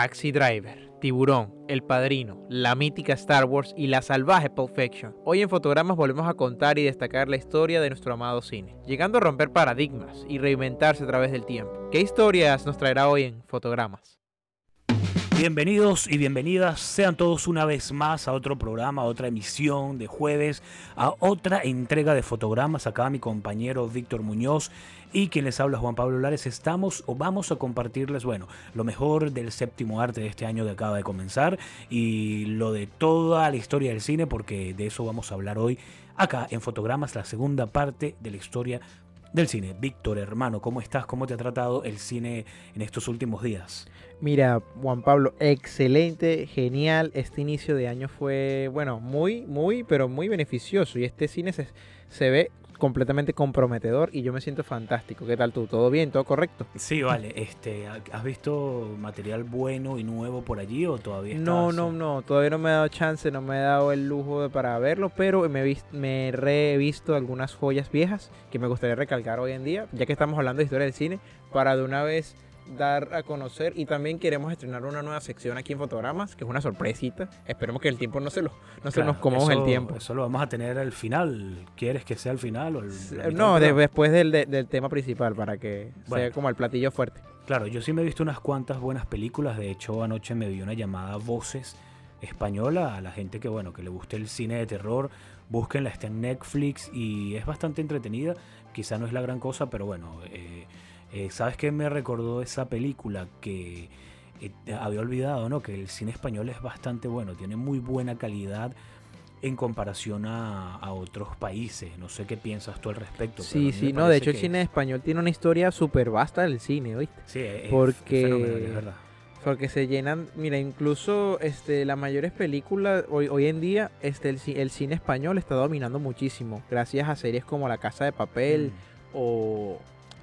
Taxi Driver, Tiburón, El Padrino, la mítica Star Wars y la salvaje Pulp Fiction. Hoy en Fotogramas volvemos a contar y destacar la historia de nuestro amado cine, llegando a romper paradigmas y reinventarse a través del tiempo. ¿Qué historias nos traerá hoy en Fotogramas? Bienvenidos y bienvenidas sean todos una vez más a otro programa, a otra emisión de jueves, a otra entrega de fotogramas. Acá mi compañero Víctor Muñoz y quien les habla Juan Pablo Lares. Estamos o vamos a compartirles, bueno, lo mejor del séptimo arte de este año que acaba de comenzar y lo de toda la historia del cine, porque de eso vamos a hablar hoy acá en Fotogramas, la segunda parte de la historia del cine. Víctor, hermano, ¿cómo estás? ¿Cómo te ha tratado el cine en estos últimos días? Mira, Juan Pablo, excelente, genial. Este inicio de año fue, bueno, muy, muy, pero muy beneficioso. Y este cine se, se ve completamente comprometedor y yo me siento fantástico. ¿Qué tal tú? ¿Todo bien? ¿Todo correcto? Sí, vale. Este, ¿Has visto material bueno y nuevo por allí o todavía estás... No, no, no. Todavía no me he dado chance, no me he dado el lujo de, para verlo, pero me, he me he revisto algunas joyas viejas que me gustaría recalcar hoy en día, ya que estamos hablando de historia del cine, para de una vez dar a conocer y también queremos estrenar una nueva sección aquí en Fotogramas, que es una sorpresita. Esperemos que el tiempo no se, lo, no se nos comamos el tiempo. Eso lo vamos a tener al final. ¿Quieres que sea al final? O no, después del, del, tema principal, para que sea como el platillo fuerte. Claro, yo sí me he visto unas cuantas buenas películas. De hecho, anoche me vi una llamada Voces española a la gente que, bueno, que le guste el cine de terror. Búsquenla, está en Netflix y es bastante entretenida. Quizá no es la gran cosa, pero bueno... Eh, eh, ¿Sabes qué me recordó esa película que eh, había olvidado, ¿no? Que el cine español es bastante bueno, tiene muy buena calidad en comparación a, otros países. No sé qué piensas tú al respecto. Sí, sí, no, de hecho el cine español tiene una historia súper vasta del cine, ¿oíste? Sí, es, porque, es verdad. Porque se llenan, mira, incluso este, las mayores películas hoy, hoy en día, este, el, cine español está dominando muchísimo, gracias a series como La Casa de Papel mm. o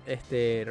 este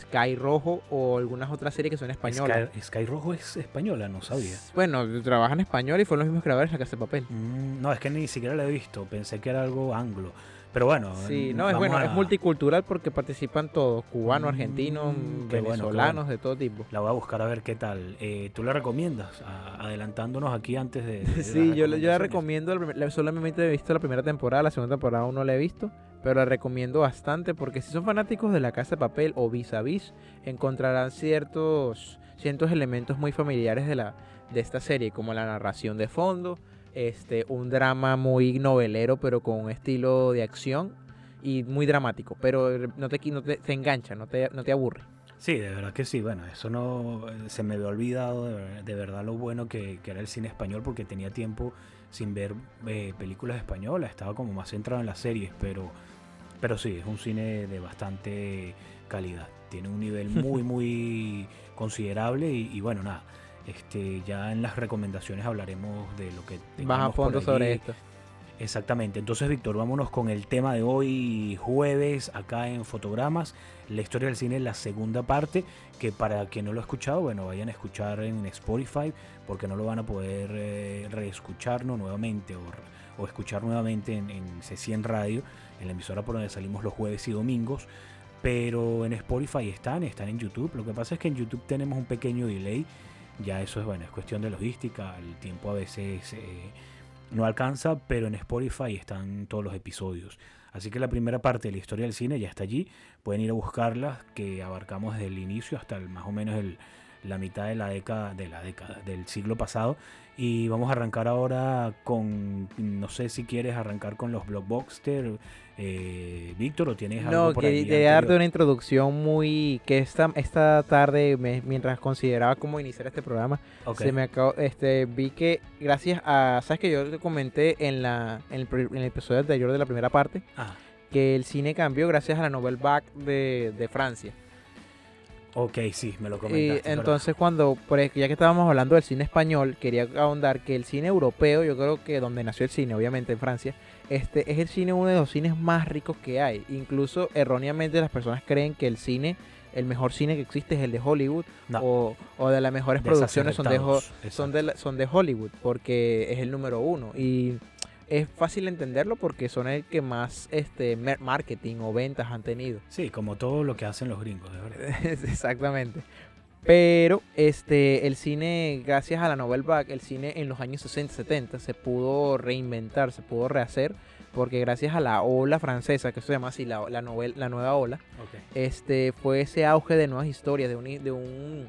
Sky Rojo o algunas otras series que son españolas. Sky, Rojo es española, no sabía. Bueno, trabajan en español y fueron los mismos creadores de La Casa de Papel. Mm, no, es que ni siquiera la he visto, pensé que era algo anglo. Pero bueno, sí, no, es bueno, es multicultural porque participan todos, cubanos, mm, argentinos, venezolanos, de todo tipo. La voy a buscar a ver qué tal. Eh, ¿Tú la recomiendas? adelantándonos aquí antes de... sí, yo, yo la recomiendo, solamente he visto la primera temporada, la segunda temporada aún no la he visto pero la recomiendo bastante porque si son fanáticos de la casa de papel o vis a vis, encontrarán ciertos, ciertos elementos muy familiares de, la, de esta serie, como la narración de fondo, este, un drama muy novelero, pero con un estilo de acción y muy dramático, pero no te, no te, engancha, no te, no te aburre. Sí, de verdad que sí. Bueno, eso no se me había olvidado de, verdad lo bueno que, era el cine español porque tenía tiempo sin ver eh, películas españolas. Estaba como más centrado en las series, pero pero sí, es un cine de bastante calidad. Tiene un nivel muy, muy considerable y, bueno, nada. Este, ya en las recomendaciones hablaremos de lo que Más a fondo sobre esto. Exactamente. Entonces, Víctor, vámonos con el tema de hoy, jueves, acá en Fotogramas, la historia del cine, la segunda parte, que para quien no lo ha escuchado, bueno, vayan a escuchar en Spotify, porque no lo van a poder eh, reescucharnos nuevamente o, escuchar nuevamente en, en C100 Radio en la emisora por donde salimos los jueves y domingos. Pero en Spotify están, están en YouTube. Lo que pasa es que en YouTube tenemos un pequeño delay. Ya eso es bueno, es cuestión de logística. El tiempo a veces eh, no alcanza, pero en Spotify están todos los episodios. Así que la primera parte de la historia del cine ya está allí. Pueden ir a buscarla, que abarcamos desde el inicio hasta el, más o menos el, la mitad de la década, de la década del siglo pasado. Y vamos a arrancar ahora con, no sé si quieres arrancar con los blockbuster, eh, Víctor, ¿o tienes algo no, por quería darte una introducción muy que esta, esta tarde, mientras consideraba cómo iniciar este programa, se me acabó, este, vi que gracias a, sabes que yo te comenté en la en el, episodio anterior de la primera parte, ah. que el cine cambió gracias a la Nouvelle Vague de, de Francia. Ok, sí, me lo Y comentaste. verdad. entonces cuando, por ya que estábamos hablando del cine español, quería ahondar que el cine europeo, yo creo que donde nació el cine, obviamente en Francia, este es el cine uno de los cines más ricos que hay. Incluso erróneamente las personas creen que el cine, el mejor cine que existe es el de Hollywood No. o, o de las mejores producciones son de, son, de, son de Hollywood porque es el número uno. Y es fácil entenderlo porque son el que más este marketing o ventas han tenido. Sí, como todo lo que hacen los gringos, de verdad. Exactamente. Pero este el cine, gracias a la Nouvelle Vague, el cine en los años 60, 70 se pudo reinventar, se pudo rehacer, porque gracias a la ola francesa, que se llama así, la, la, novel- la nueva ola, este fue ese auge de nuevas historias, de un, de un...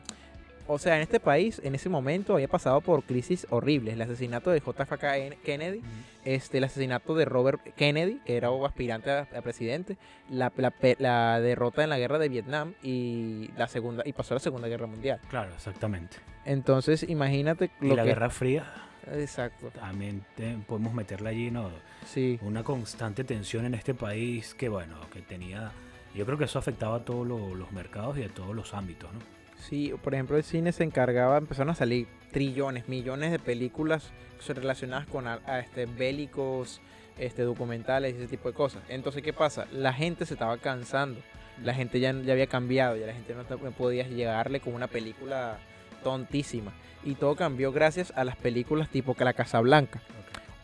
O sea, en este país, en ese momento, había pasado por crisis horribles. El asesinato de JFK Kennedy, este, el asesinato de Robert Kennedy, que era un aspirante a, a presidente, la, la la derrota en la guerra de Vietnam y la segunda y pasó a la Segunda Guerra Mundial. Claro, exactamente. Entonces, imagínate Y lo la que Guerra Fría, Exacto. también te- podemos meterla allí, ¿no? Sí. Una constante tensión en este país que, bueno, que tenía... Yo creo que eso afectaba a todos lo- los mercados y a todos los ámbitos, ¿no? Sí, por ejemplo, el cine se encargaba, empezaron a salir trillones, millones de películas relacionadas con a- este, bélicos, este, documentales ese tipo de cosas. Entonces, ¿qué pasa? La gente se estaba cansando, la gente ya, ya había cambiado, ya la gente no, no podía llegarle con una película tontísima. Y todo cambió gracias a las películas tipo que La Casa Blanca.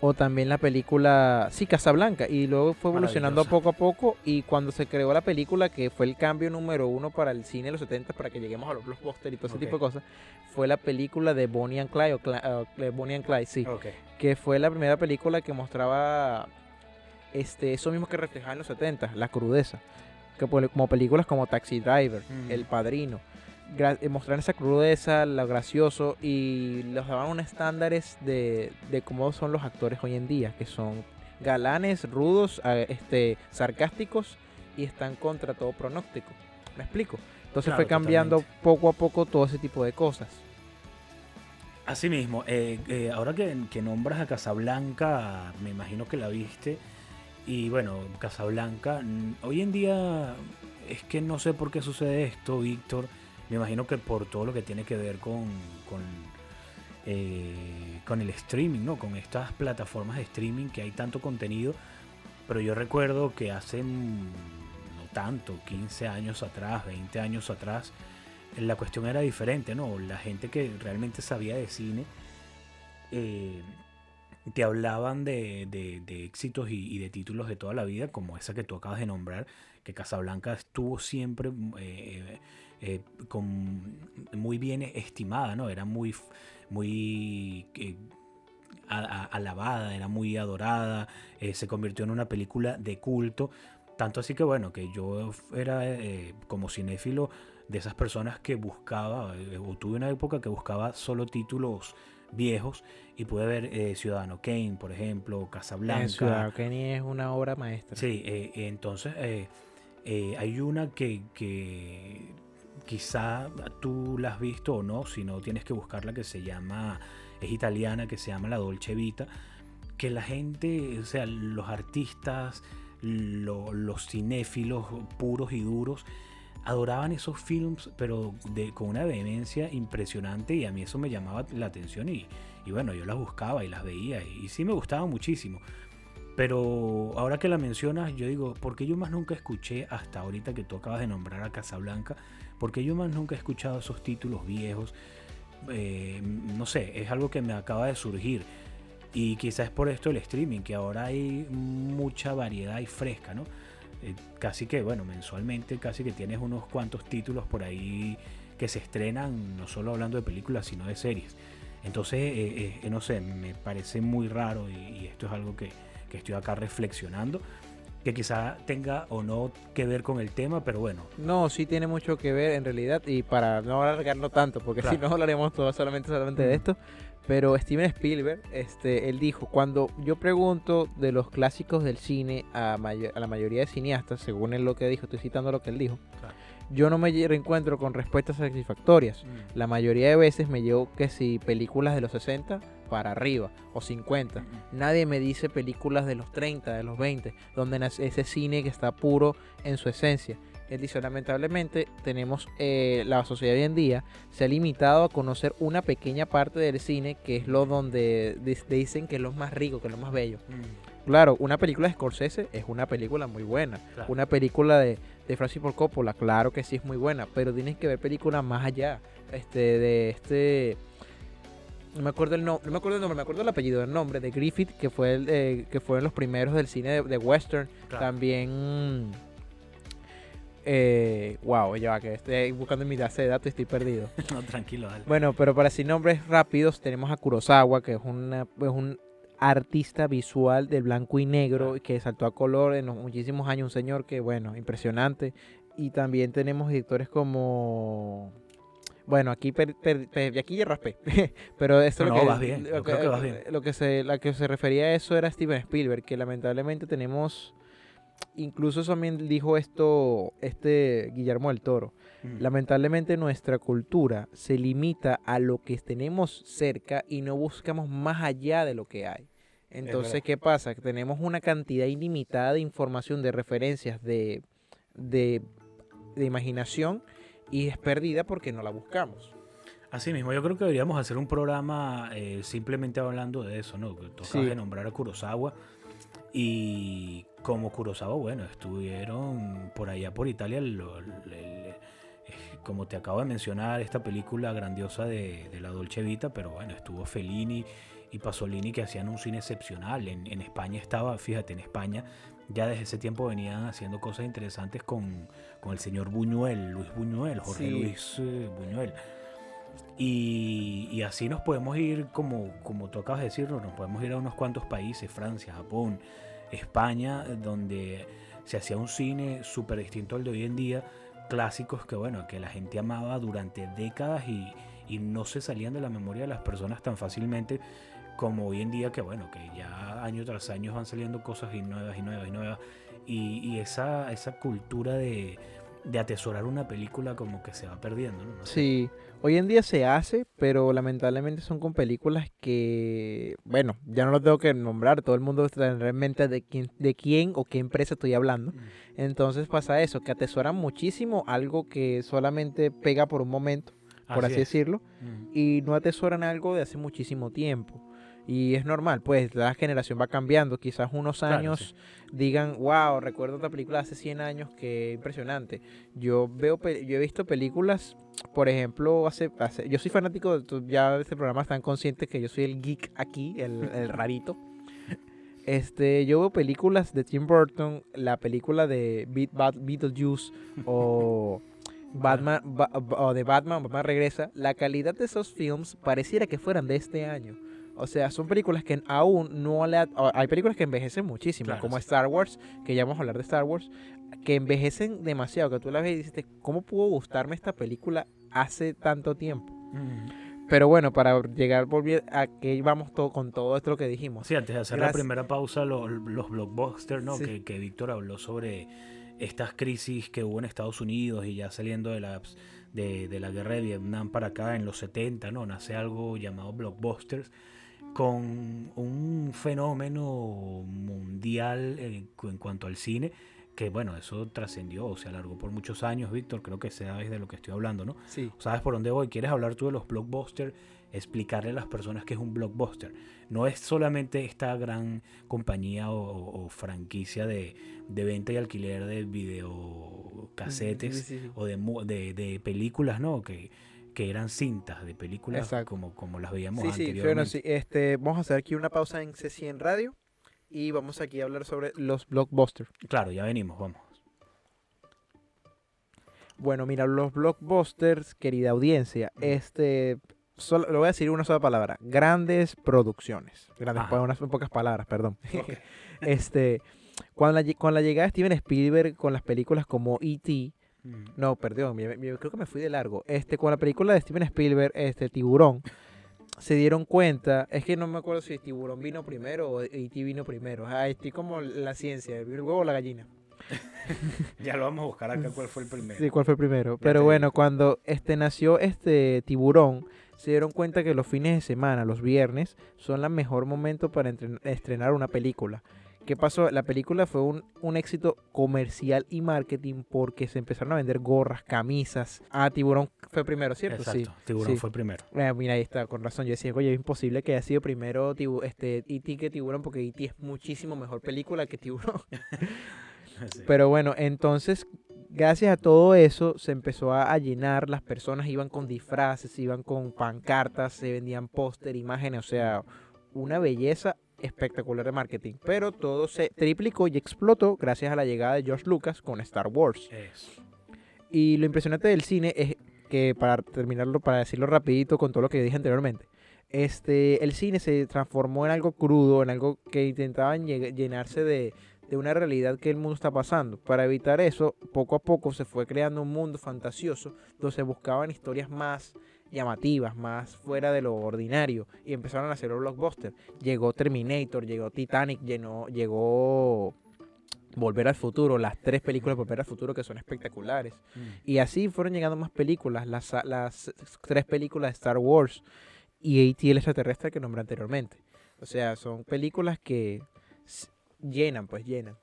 O también la película, sí, Casablanca. Y luego fue evolucionando poco a poco. Y cuando se creó la película, que fue el cambio número uno para el cine de los 70, para que lleguemos a los blockbusters y todo ese tipo de cosas, fue la película de Bonnie and Clyde, o Bonnie and Clyde, sí. Ok. Que fue la primera película que mostraba este, eso mismo que reflejaba en los 70, la crudeza. Que por- como películas como Taxi Driver, Mm. El Padrino. Eh, mostraron esa crudeza, lo gracioso y los daban unos estándares de, de cómo son los actores hoy en día, que son galanes, rudos, este, sarcásticos y están contra todo pronóstico. ¿Me explico? Entonces Claro, fue cambiando totalmente. poco a poco todo ese tipo de cosas. Así mismo, eh, eh, ahora que, que nombras a Casablanca, me imagino que la viste. Y bueno, Casablanca, hoy en día es que no sé por qué sucede esto, Víctor. Me imagino que por todo lo que tiene que ver con, con, eh, con el streaming, ¿no? Con estas plataformas de streaming que hay tanto contenido. Pero yo recuerdo que hace mm, no tanto, 15 años atrás, 20 años atrás, la cuestión era diferente, ¿no? La gente que realmente sabía de cine eh, te hablaban de, de- éxitos y, y de títulos de toda la vida, como esa que tú acabas de nombrar, que Casablanca estuvo siempre eh, eh, con- muy bien estimada, ¿no? Era muy, muy eh, a- a- alabada, era muy adorada, eh, se convirtió en una película de culto. Tanto así que bueno, que yo era como cinéfilo de esas personas que buscaba, o tuve una época que buscaba solo títulos viejos y pude ver eh, Ciudadano Kane, por ejemplo, Casablanca. En Ciudad Kenny es una obra maestra. Sí, eh, entonces eh, hay una que, que quizá tú la has visto o no, si no tienes que buscarla que se llama, es italiana, que se llama La Dolce Vita, que la gente, o sea, los artistas, lo- los cinéfilos puros y duros, adoraban esos films, pero con una vehemencia impresionante y a mí eso me llamaba la atención y, y bueno, yo las buscaba y las veía y, y sí me gustaba muchísimo. Pero ahora que la mencionas, yo digo, ¿por qué yo más nunca escuché hasta ahorita que tú acabas de nombrar a Casablanca? Porque yo más nunca he escuchado esos títulos viejos. Eh, no sé, es algo que me acaba de surgir. Y quizás es por esto el streaming, que ahora hay mucha variedad y fresca, ¿no? Eh, casi que, bueno, mensualmente casi que tienes unos cuantos títulos por ahí que se estrenan, no solo hablando de películas, sino de series. Entonces, eh, eh, no sé, me parece muy raro y, y esto es algo que, que estoy acá reflexionando, que quizá tenga o no que ver con el tema, pero bueno, No, sí tiene mucho que ver en realidad y para no alargarlo tanto, porque si no hablaremos todo solamente, solamente de Mm. esto, pero Steven Spielberg, este, él dijo, cuando yo pregunto de los clásicos del cine a, la mayoría de cineastas, según él lo que dijo, estoy citando lo que él dijo, Claro. yo no me reencuentro con respuestas satisfactorias. La mayoría de veces me llevo que si películas de los 60 para arriba o 50. Nadie me dice películas de los 30, de los 20, donde nace ese cine que está puro en su esencia. Él dice, lamentablemente tenemos eh, la sociedad hoy en día se ha limitado a conocer una pequeña parte del cine que es lo donde dicen que es lo más rico, que es lo más bello. Claro, una película de Scorsese es una película muy buena. Claro. Una película de, de Francis Ford Coppola, claro que sí es muy buena, pero tienes que ver películas más allá. Este, de este. No me acuerdo el nombre, no me acuerdo el nombre, me acuerdo el apellido, el nombre de Griffith, que fue el, eh, que fueron los primeros del cine de, de western. Claro. También. Eh, wow, ya va, que estoy buscando en mi base de datos y estoy perdido. No, tranquilo, dale. Bueno, pero para decir nombres rápidos, tenemos a Kurosawa, que es, una, es un artista visual del blanco y negro Claro. que saltó a color en los muchísimos años. Un señor que, bueno, impresionante. Y también tenemos directores como. Bueno, aquí, per- per- per- aquí ya raspé. pero esto No, lo no, que, vas bien, Lo que, creo que vas bien. Lo que se, la que se refería a eso era Steven Spielberg, que lamentablemente tenemos. Incluso también dijo esto este Guillermo del Toro. Mm. Lamentablemente nuestra cultura se limita a lo que tenemos cerca y no buscamos más allá de lo que hay. Entonces. ¿qué pasa? Que tenemos una cantidad ilimitada de información, de referencias, de, de, de imaginación y es perdida porque no la buscamos. Así mismo, yo creo que deberíamos hacer un programa eh, simplemente hablando de eso, ¿no? Que Tocaba Sí. de nombrar a Kurosawa. Y como Kurosawa, bueno, estuvieron por allá por Italia, lo- el- el- como te acabo de mencionar, esta película grandiosa de, de la Dolce Vita, pero bueno, estuvo Fellini y Pasolini que hacían un cine excepcional. En, en España estaba, fíjate, en España ya desde ese tiempo venían haciendo cosas interesantes con, con el señor Buñuel, Luis Buñuel, Jorge Sí. Luis eh, Buñuel. Y, y así nos podemos ir, como, como tú acabas de decirlo, nos podemos ir a unos cuantos países, Francia, Japón, España, donde se hacía un cine súper distinto al de hoy en día, clásicos que bueno, que la gente amaba durante décadas y, y no se salían de la memoria de las personas tan fácilmente como hoy en día que bueno, que ya año tras año van saliendo cosas y nuevas y nuevas y nuevas. Y, y esa, esa cultura de, de atesorar una película como que se va perdiendo, ¿no? No sé. Sí, hoy en día se hace, pero lamentablemente son con películas que, bueno, ya no lo tengo que nombrar, todo el mundo tendrá en mente de quién, de quién o qué empresa estoy hablando. Entonces pasa eso, que atesoran muchísimo algo que solamente pega por un momento, por así, decirlo, y no atesoran algo de hace muchísimo tiempo. Y es normal, pues la generación va cambiando. Quizás unos Claro, años digan, wow, recuerdo otra película de hace 100 años que impresionante. Yo veo, yo he visto películas, por ejemplo, hace, hace- yo soy fanático, ya de este programa están conscientes que yo soy el geek aquí, el, el rarito. Este, yo veo películas de Tim Burton, la película de Beat- Bat- Beetlejuice o Batman, Ba- Ba- o de Batman, Batman regresa. La calidad de esos films pareciera que fueran de este año. O sea, son películas que aún no le... ha- Hay películas que envejecen muchísimo, Claro, como sí. Star Wars, que ya vamos a hablar de Star Wars, que envejecen demasiado, que tú la ves y dices, ¿cómo pudo gustarme esta película hace tanto tiempo? Mm. Pero bueno, para llegar volver a que vamos todo con todo esto que dijimos. Sí, antes de hacer Gracias. la primera pausa, lo- los blockbusters, ¿no? Sí. Que, que Víctor habló sobre estas crisis que hubo en Estados Unidos y ya saliendo de la, de, de la guerra de Vietnam para acá en los 70, ¿no? Nace algo llamado blockbusters con un fenómeno mundial en, en cuanto al cine que bueno, eso trascendió o se alargó por muchos años, Víctor, creo que sabes de lo que estoy hablando, ¿no? Sí. ¿Sabes por dónde voy? ¿Quieres hablar tú de los blockbusters? Explicarle a las personas qué es un blockbuster. No es solamente esta gran compañía o, franquicia de, de venta y alquiler de videocasetes Sí, sí, sí. o de, de, de películas, ¿no? Que, que eran cintas de películas Exacto. como, como las veíamos Sí, sí, bueno, sí, este, vamos a hacer aquí una pausa en C100 Radio y vamos aquí a hablar sobre los blockbusters. Claro, ya venimos, vamos. Bueno, mira, los blockbusters, querida audiencia, Mm. este, solo, lo voy a decir una sola palabra, grandes producciones. Grandes, Ajá. unas pocas palabras, perdón. Este, cuando la, con la llegada de Steven Spielberg con las películas como E.T., Mm. no, perdón, me- me- creo que me fui de largo. Este, con la película de Steven Spielberg, este, Tiburón, se dieron cuenta, es que no me acuerdo si Tiburón vino primero o E.T. vino primero. Ah, estoy como la ciencia, el huevo o la gallina. Ya lo vamos a buscar acá cuál fue el primero. Sí, cuál fue el primero. Pero bueno, cuando este nació este tiburón, se dieron cuenta que los fines de semana, los viernes, son el mejor momento para estrenar una película. ¿Qué pasó? La película fue un, un éxito comercial y marketing porque se empezaron a vender gorras, camisas. Ah, Tiburón fue primero, ¿cierto? Exacto, Sí. Tiburón sí. fue primero. Eh, mira, ahí está, con razón. Yo decía, oye, es imposible que haya sido primero tibu este, E.T. que Tiburón, porque E.T. es muchísimo mejor película que Tiburón. Sí. Pero bueno, entonces, gracias a todo eso, se empezó a, a llenar. Las personas iban con disfraces, iban con pancartas, se vendían póster, imágenes, o sea, una belleza espectacular de marketing. Pero todo se triplicó y explotó gracias a la llegada de George Lucas con Star Wars. Eso. Y lo impresionante del cine es que, para terminarlo, para decirlo rapidito con todo lo que dije anteriormente, este, el cine se transformó en algo crudo, en algo que intentaban llenarse de, de una realidad que el mundo está pasando. Para evitar eso, poco a poco se fue creando un mundo fantasioso donde se buscaban historias más llamativas, más fuera de lo ordinario y empezaron a hacer los blockbusters. Llegó Terminator, llegó Titanic, llenó, llegó Volver al Futuro, las tres películas de Volver al Futuro que son espectaculares. Y así fueron llegando más películas, las, las tres películas de Star Wars y A.T. el extraterrestre que nombré anteriormente. O sea, son películas que llenan, pues llenan.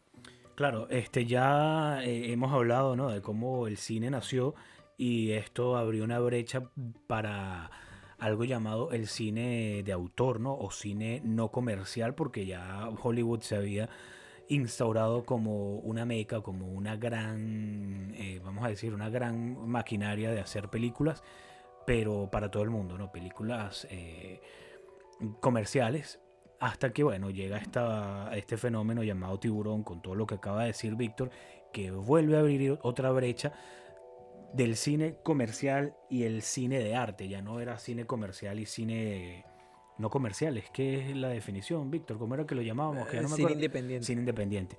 Claro, este ya eh, hemos hablado, ¿no? De cómo el cine nació y esto abrió una brecha para algo llamado el cine de autor, ¿no? O cine no comercial, porque ya Hollywood se había instaurado como una meca, como una gran, eh, vamos a decir, una gran maquinaria de hacer películas, pero para todo el mundo, ¿no? Películas eh, comerciales, hasta que, bueno, llega esta, este fenómeno llamado tiburón, con todo lo que acaba de decir Víctor, que vuelve a abrir otra brecha del cine comercial y el cine de arte. Ya no era cine comercial y cine no comercial. Es que es la definición, Víctor. ¿Cómo era que lo llamábamos? Que ya no me cine independiente. Cine independiente.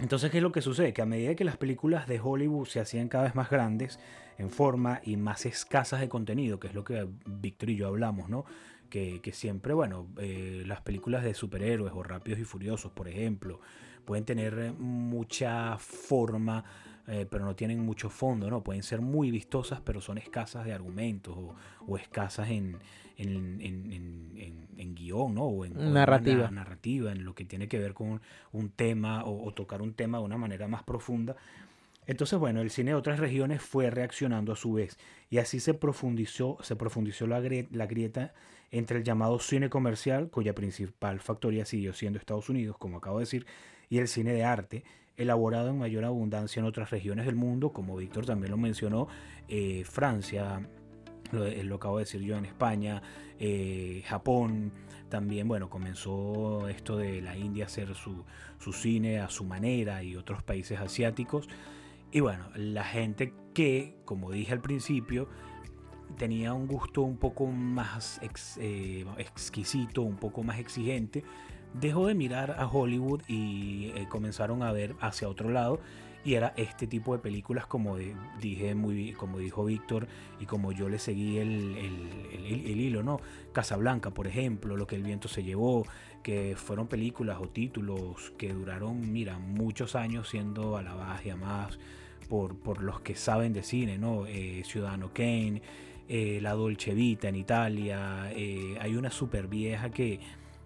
Entonces, ¿qué es lo que sucede? Que a medida que las películas de Hollywood se hacían cada vez más grandes en forma y más escasas de contenido, que es lo que Víctor y yo hablamos, ¿no? Que, que siempre, bueno, eh, las películas de superhéroes o Rápidos y Furiosos, por ejemplo, pueden tener mucha forma, eh, pero no tienen mucho fondo, ¿no? Pueden ser muy vistosas, pero son escasas de argumentos o, o escasas en, en, guion, ¿no? O en una Narrativa. na- narrativa, en lo que tiene que ver con un tema o, o tocar un tema de una manera más profunda. Entonces, bueno, el cine de otras regiones fue reaccionando a su vez y así se profundizó, se profundizó la grieta entre el llamado cine comercial, cuya principal factoría siguió siendo Estados Unidos, como acabo de decir, y el cine de arte, elaborado en mayor abundancia en otras regiones del mundo, como Víctor también lo mencionó, eh, Francia, lo, eh, lo acabo de decir yo en España, eh, Japón, también, bueno, comenzó esto de la India hacer su, su cine a su manera y otros países asiáticos. Y bueno, la gente que, como dije al principio, tenía un gusto un poco más ex- exquisito, un poco más exigente, dejó de mirar a Hollywood y eh, comenzaron a ver hacia otro lado. Y era este tipo de películas, como dije como dijo Víctor, y como yo le seguí el, el- el- hilo, ¿no? Casablanca, por ejemplo, Lo que el viento se llevó, que fueron películas o títulos que duraron, mira, muchos años siendo alabadas y amadas por, por los que saben de cine, ¿no? Eh, Ciudadano Kane, eh, La Dolce Vita en Italia, hay una super vieja que,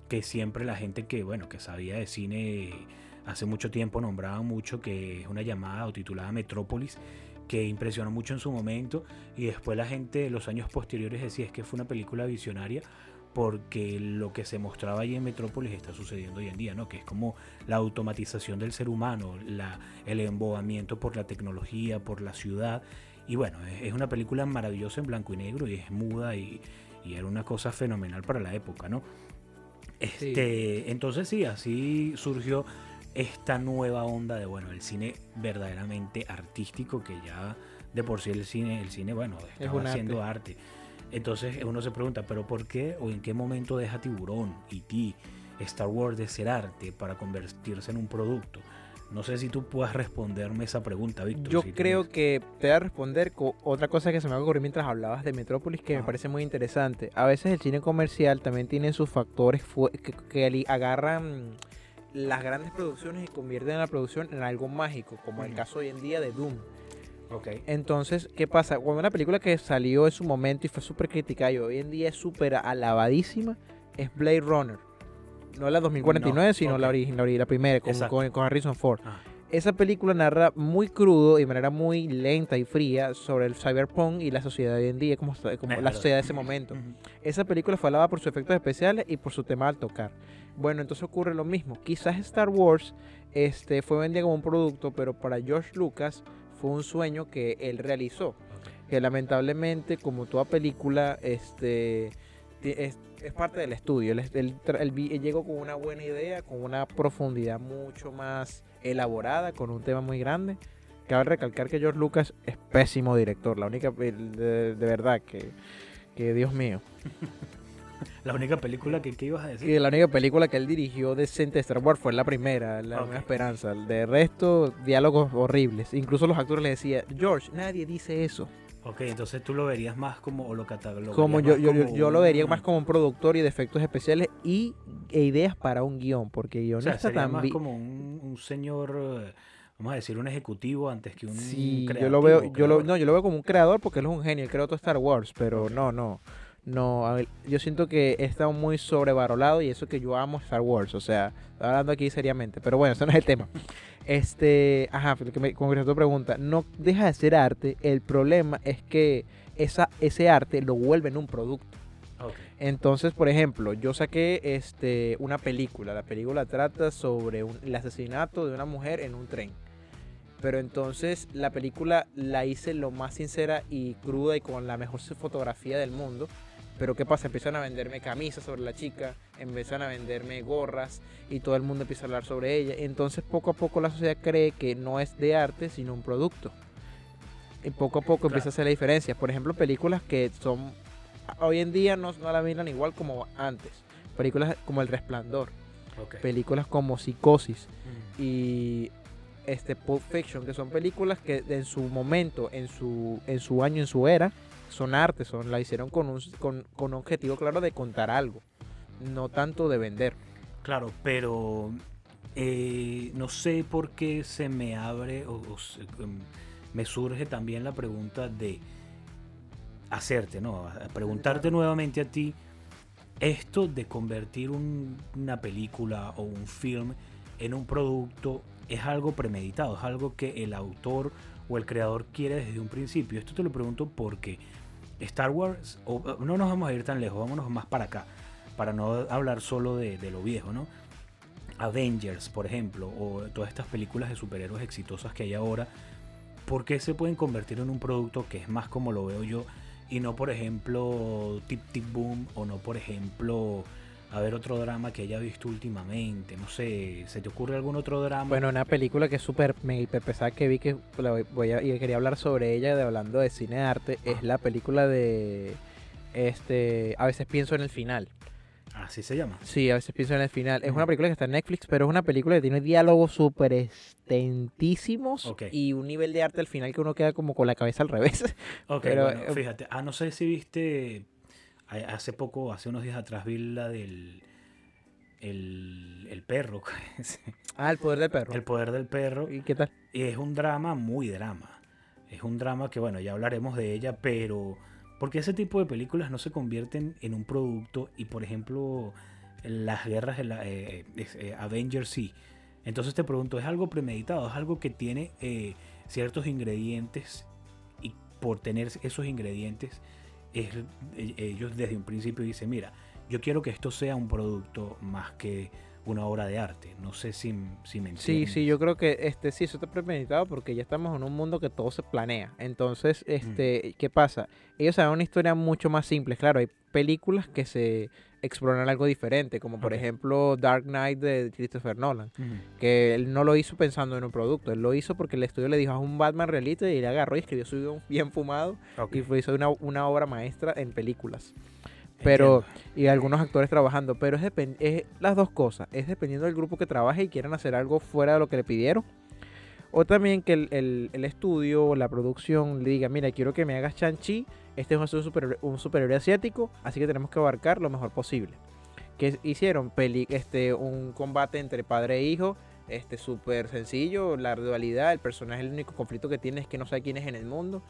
que siempre la gente que, bueno, que sabía de cine hace mucho tiempo nombraba mucho, que es una llamada o titulada Metrópolis, que impresionó mucho en su momento y después la gente de los años posteriores decía es que fue una película visionaria porque lo que se mostraba allí en Metrópolis está sucediendo hoy en día, ¿no? Que es como la automatización del ser humano, la, el embobamiento por la tecnología, por la ciudad. Y bueno, es, una película maravillosa en blanco y negro y es muda y era una cosa fenomenal para la época, ¿no? Este, Entonces sí, así surgió esta nueva onda de, bueno, el cine verdaderamente artístico que ya de por sí el cine, el cine, bueno, estaba haciendo arte. Entonces uno se pregunta, ¿pero por qué o en qué momento deja Tiburón, E.T., Star Wars de ser arte para convertirse en un producto? No sé si tú puedas responderme esa pregunta, Víctor. Yo si creo tienes- que te voy a responder con otra cosa que se me ocurrió mientras hablabas de Metrópolis que me parece muy interesante. A veces el cine comercial también tiene sus factores que, agarran las grandes producciones y convierten la producción en algo mágico, como el caso hoy en día de Doom. Ok. Entonces, ¿qué pasa? Cuando una película que salió en su momento y fue súper criticada y hoy en día es súper alabadísima, es Blade Runner. No la 2049, No, sino la, ori- la, la primera, con, con, con Harrison Ford. Ah, Esa película narra muy crudo y de manera muy lenta y fría sobre el cyberpunk y la sociedad de hoy en día, como, como la sociedad de ese momento. Esa película fue alabada por sus efectos especiales y por su tema al tocar. Bueno, entonces ocurre lo mismo. Quizás Star Wars este, fue vendida como un producto, pero para George Lucas fue un sueño que él realizó. Que lamentablemente, como toda película, este, es, es parte del estudio. Él, él él él llegó con una buena idea, con una profundidad mucho más elaborada, con un tema muy grande. Cabe recalcar que George Lucas es pésimo director. La única, de, de verdad, que, que Dios mío. La única película que, que ibas a Y decir. la única película que él dirigió decente de Star Wars fue la primera, La Ok. Nueva Esperanza. De resto, diálogos horribles. Incluso los actores le decían, George, nadie dice eso. Ok, entonces tú lo verías más como, o lo catalogarías Como yo, más yo, yo, como yo lo vería un- más como un productor y de efectos especiales y e ideas para un guion, porque O sea, guionista sería más también. como un, un señor, vamos a decir, un ejecutivo antes que un Sí, yo creativo, lo veo, yo lo, creador. no, yo lo veo como un creador porque él es un genio, él creó todo Star Wars, pero no, no, no, yo siento que está muy sobrevalorado y eso que yo amo Star Wars, o sea, hablando aquí seriamente, pero bueno, eso no es el tema. Este, ajá, que me, que tu pregunta, no deja de ser arte, el problema es que esa, ese arte lo vuelve en un producto. Entonces, por ejemplo, yo saqué este, una película. La película trata sobre un- el asesinato de una mujer en un tren. Pero entonces la película la hice lo más sincera y cruda y con la mejor fotografía del mundo. Pero ¿qué pasa? Empiezan a venderme camisas sobre la chica, empiezan a venderme gorras y todo el mundo empieza a hablar sobre ella. Entonces poco a poco la sociedad cree que no es de arte, sino un producto. Y poco a poco Claro. empieza a hacer la diferencia. Por ejemplo, películas que son hoy en día no, no la miran igual como antes. Películas como El Resplandor, películas como Psicosis Mm. y este Pulp Fiction, que son películas que en su momento, en su, en su año, en su era, son arte, son, la hicieron con un, con, con un objetivo claro de contar algo, no tanto de vender. Claro, pero eh, no sé por qué se me abre o, em, me surge también la pregunta de hacerte, ¿no? Preguntarte nuevamente a ti, esto de convertir un- una película o un film en un producto es algo premeditado, es algo que el autor o el creador quiere desde un principio. Esto te lo pregunto porque Star Wars, o, no nos vamos a ir tan lejos, vámonos más para acá, para no hablar solo de, de lo viejo, ¿no? Avengers, por ejemplo, o todas estas películas de superhéroes exitosas que hay ahora, ¿por qué se pueden convertir en un producto que es más como lo veo yo y no, por ejemplo, Tip Tip Boom o no, por ejemplo, a ver otro drama que haya visto últimamente? No sé, ¿se te ocurre algún otro drama? Bueno, una película que es súper mega hiper pesada que vi que la voy- a, y quería hablar sobre ella, de hablando de cine de arte, es la película de este a veces pienso en el final. Así se llama. Sí, a veces pienso en el final. Es una película que está en Netflix, pero es una película que tiene diálogos súper extentísimos Ok. y un nivel de arte al final que uno queda como con la cabeza al revés. Ok, Pero, bueno, eh, fíjate, ah, no sé si viste, hace poco, hace unos días atrás vi la del el, el perro, ah, el poder del perro. el poder del perro, ¿Y qué tal? y es un drama muy drama. Es un drama que, bueno, ya hablaremos de ella, pero porque ese tipo de películas no se convierten en un producto y, por ejemplo, las guerras de la, eh, es- eh, Avengers sí. Entonces te pregunto, ¿es algo premeditado? ¿Es algo que tiene eh, ciertos ingredientes y por tener esos ingredientes, es- eh, ellos desde un principio dicen, mira, yo quiero que esto sea un producto más que una obra de arte. No sé si, si me Sí, entiendes. sí, yo creo que este sí, eso está premeditado porque ya estamos en un mundo que todo se planea. Entonces, este, ¿qué pasa? Ellos saben una historia mucho más simple. Claro, hay películas que se exploran algo diferente, como por ejemplo Dark Knight de Christopher Nolan, que él no lo hizo pensando en un producto, él lo hizo porque el estudio le dijo a un Batman realito y le agarró y escribió su guion bien fumado y fue, hizo una, una obra maestra en películas. Pero, entiendo. y algunos actores trabajando, pero es, las dos cosas, es dependiendo del grupo que trabaje y quieran hacer algo fuera de lo que le pidieron. O también que el, el- el estudio o la producción le diga, mira, quiero que me hagas Chanchi, este es un superhéroe, un superhéroe asiático, así que tenemos que abarcar lo mejor posible. Que hicieron peli, este, un combate entre padre e hijo, este súper sencillo, la dualidad, el personaje, el único conflicto que tiene es que no sabe quién es en el mundo,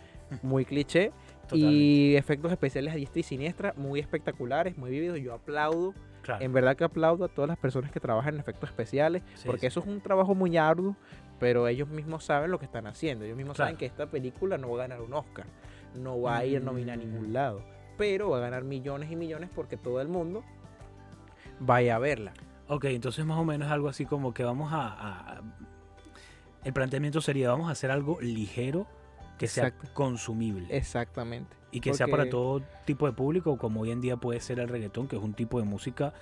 muy cliché, Totalmente. y efectos especiales a diestra y siniestra, muy espectaculares, muy vívidos. Yo aplaudo Claro. En verdad que aplaudo a todas las personas que trabajan en efectos especiales, Sí, porque sí. eso es un trabajo muy arduo, pero ellos mismos saben lo que están haciendo. Ellos mismos Claro. saben que esta película no va a ganar un Oscar, no va a ir nominada a Mm. ningún lado, pero va a ganar millones y millones porque todo el mundo vaya a verla. Ok, entonces más o menos algo así como que vamos a, a- El planteamiento sería, vamos a hacer algo ligero que sea consumible. Exactamente. y que sea para todo tipo de público, como hoy en día puede ser el reggaetón, que es un tipo de música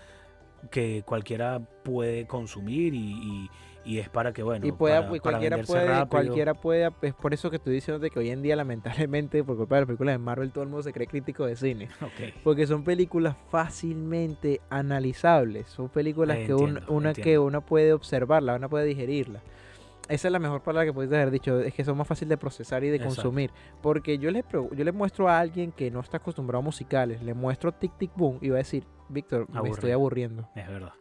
que cualquiera puede consumir y, y- y es para que, bueno, y pueda, para- y para cualquiera venderse puede, cualquiera puede, es por eso que estoy diciendo de que hoy en día lamentablemente por culpa de las películas de Marvel todo el mundo se cree crítico de cine, Ok. porque son películas fácilmente analizables, son películas que un- Entiendo, una que uno puede observarla, una puede digerirla. Esa es la mejor palabra que puedes haber dicho, es que son más fáciles de procesar y de Exacto. consumir. Porque yo les, yo les muestro a alguien que no está acostumbrado a musicales, le muestro Tic Tic Boom y va a decir, Víctor, me estoy aburriendo. Es verdad.